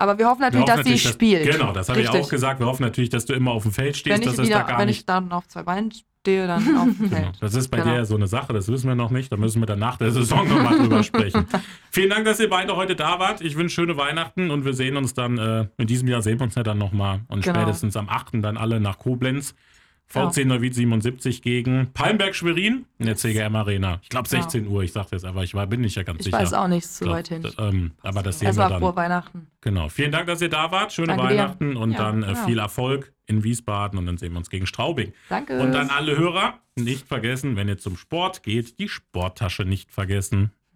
[SPEAKER 2] Aber wir hoffen natürlich,
[SPEAKER 1] Wir hoffen
[SPEAKER 2] dass sie
[SPEAKER 1] dass-
[SPEAKER 2] spielt.
[SPEAKER 1] Genau, das habe ich auch gesagt. Wir hoffen natürlich, dass du immer auf dem Feld stehst,
[SPEAKER 3] Wenn
[SPEAKER 1] dass
[SPEAKER 3] ich,
[SPEAKER 1] da
[SPEAKER 3] wieder,
[SPEAKER 1] gar
[SPEAKER 3] wenn ich dann auf zwei Beinen stehe dann auf dem
[SPEAKER 1] Genau.
[SPEAKER 3] Feld.
[SPEAKER 1] Das ist bei
[SPEAKER 2] Genau.
[SPEAKER 1] dir ja so eine Sache, das wissen wir noch nicht. Da müssen wir dann nach der Saison nochmal drüber sprechen. Vielen Dank, dass ihr beide heute da wart. Ich wünsche schöne Weihnachten und wir sehen uns dann, äh, in diesem Jahr sehen wir uns ja dann nochmal und
[SPEAKER 2] Genau.
[SPEAKER 1] spätestens am 8. dann alle nach Koblenz.
[SPEAKER 2] Ja.
[SPEAKER 1] VC Neuwied 77 gegen Palmberg Schwerin in der CGM Arena. Ich glaube 16 Uhr, ich sagte jetzt aber, ich war, bin nicht ja ganz
[SPEAKER 2] Ich
[SPEAKER 1] sicher.
[SPEAKER 2] weiß auch nicht, ist zu
[SPEAKER 1] Glaub,
[SPEAKER 2] weit hin.
[SPEAKER 1] Ähm, aber das sehen wir
[SPEAKER 2] Erstmal
[SPEAKER 1] dann.
[SPEAKER 2] frohe Weihnachten.
[SPEAKER 1] Genau. Vielen Dank, dass ihr da wart. Schöne
[SPEAKER 2] Danke dir.
[SPEAKER 1] Weihnachten und
[SPEAKER 3] Ja,
[SPEAKER 1] dann äh,
[SPEAKER 2] ja.
[SPEAKER 1] viel Erfolg in Wiesbaden und dann sehen wir uns gegen Straubing.
[SPEAKER 2] Danke.
[SPEAKER 1] Und dann alle Hörer nicht vergessen, wenn ihr zum Sport geht, die Sporttasche nicht vergessen.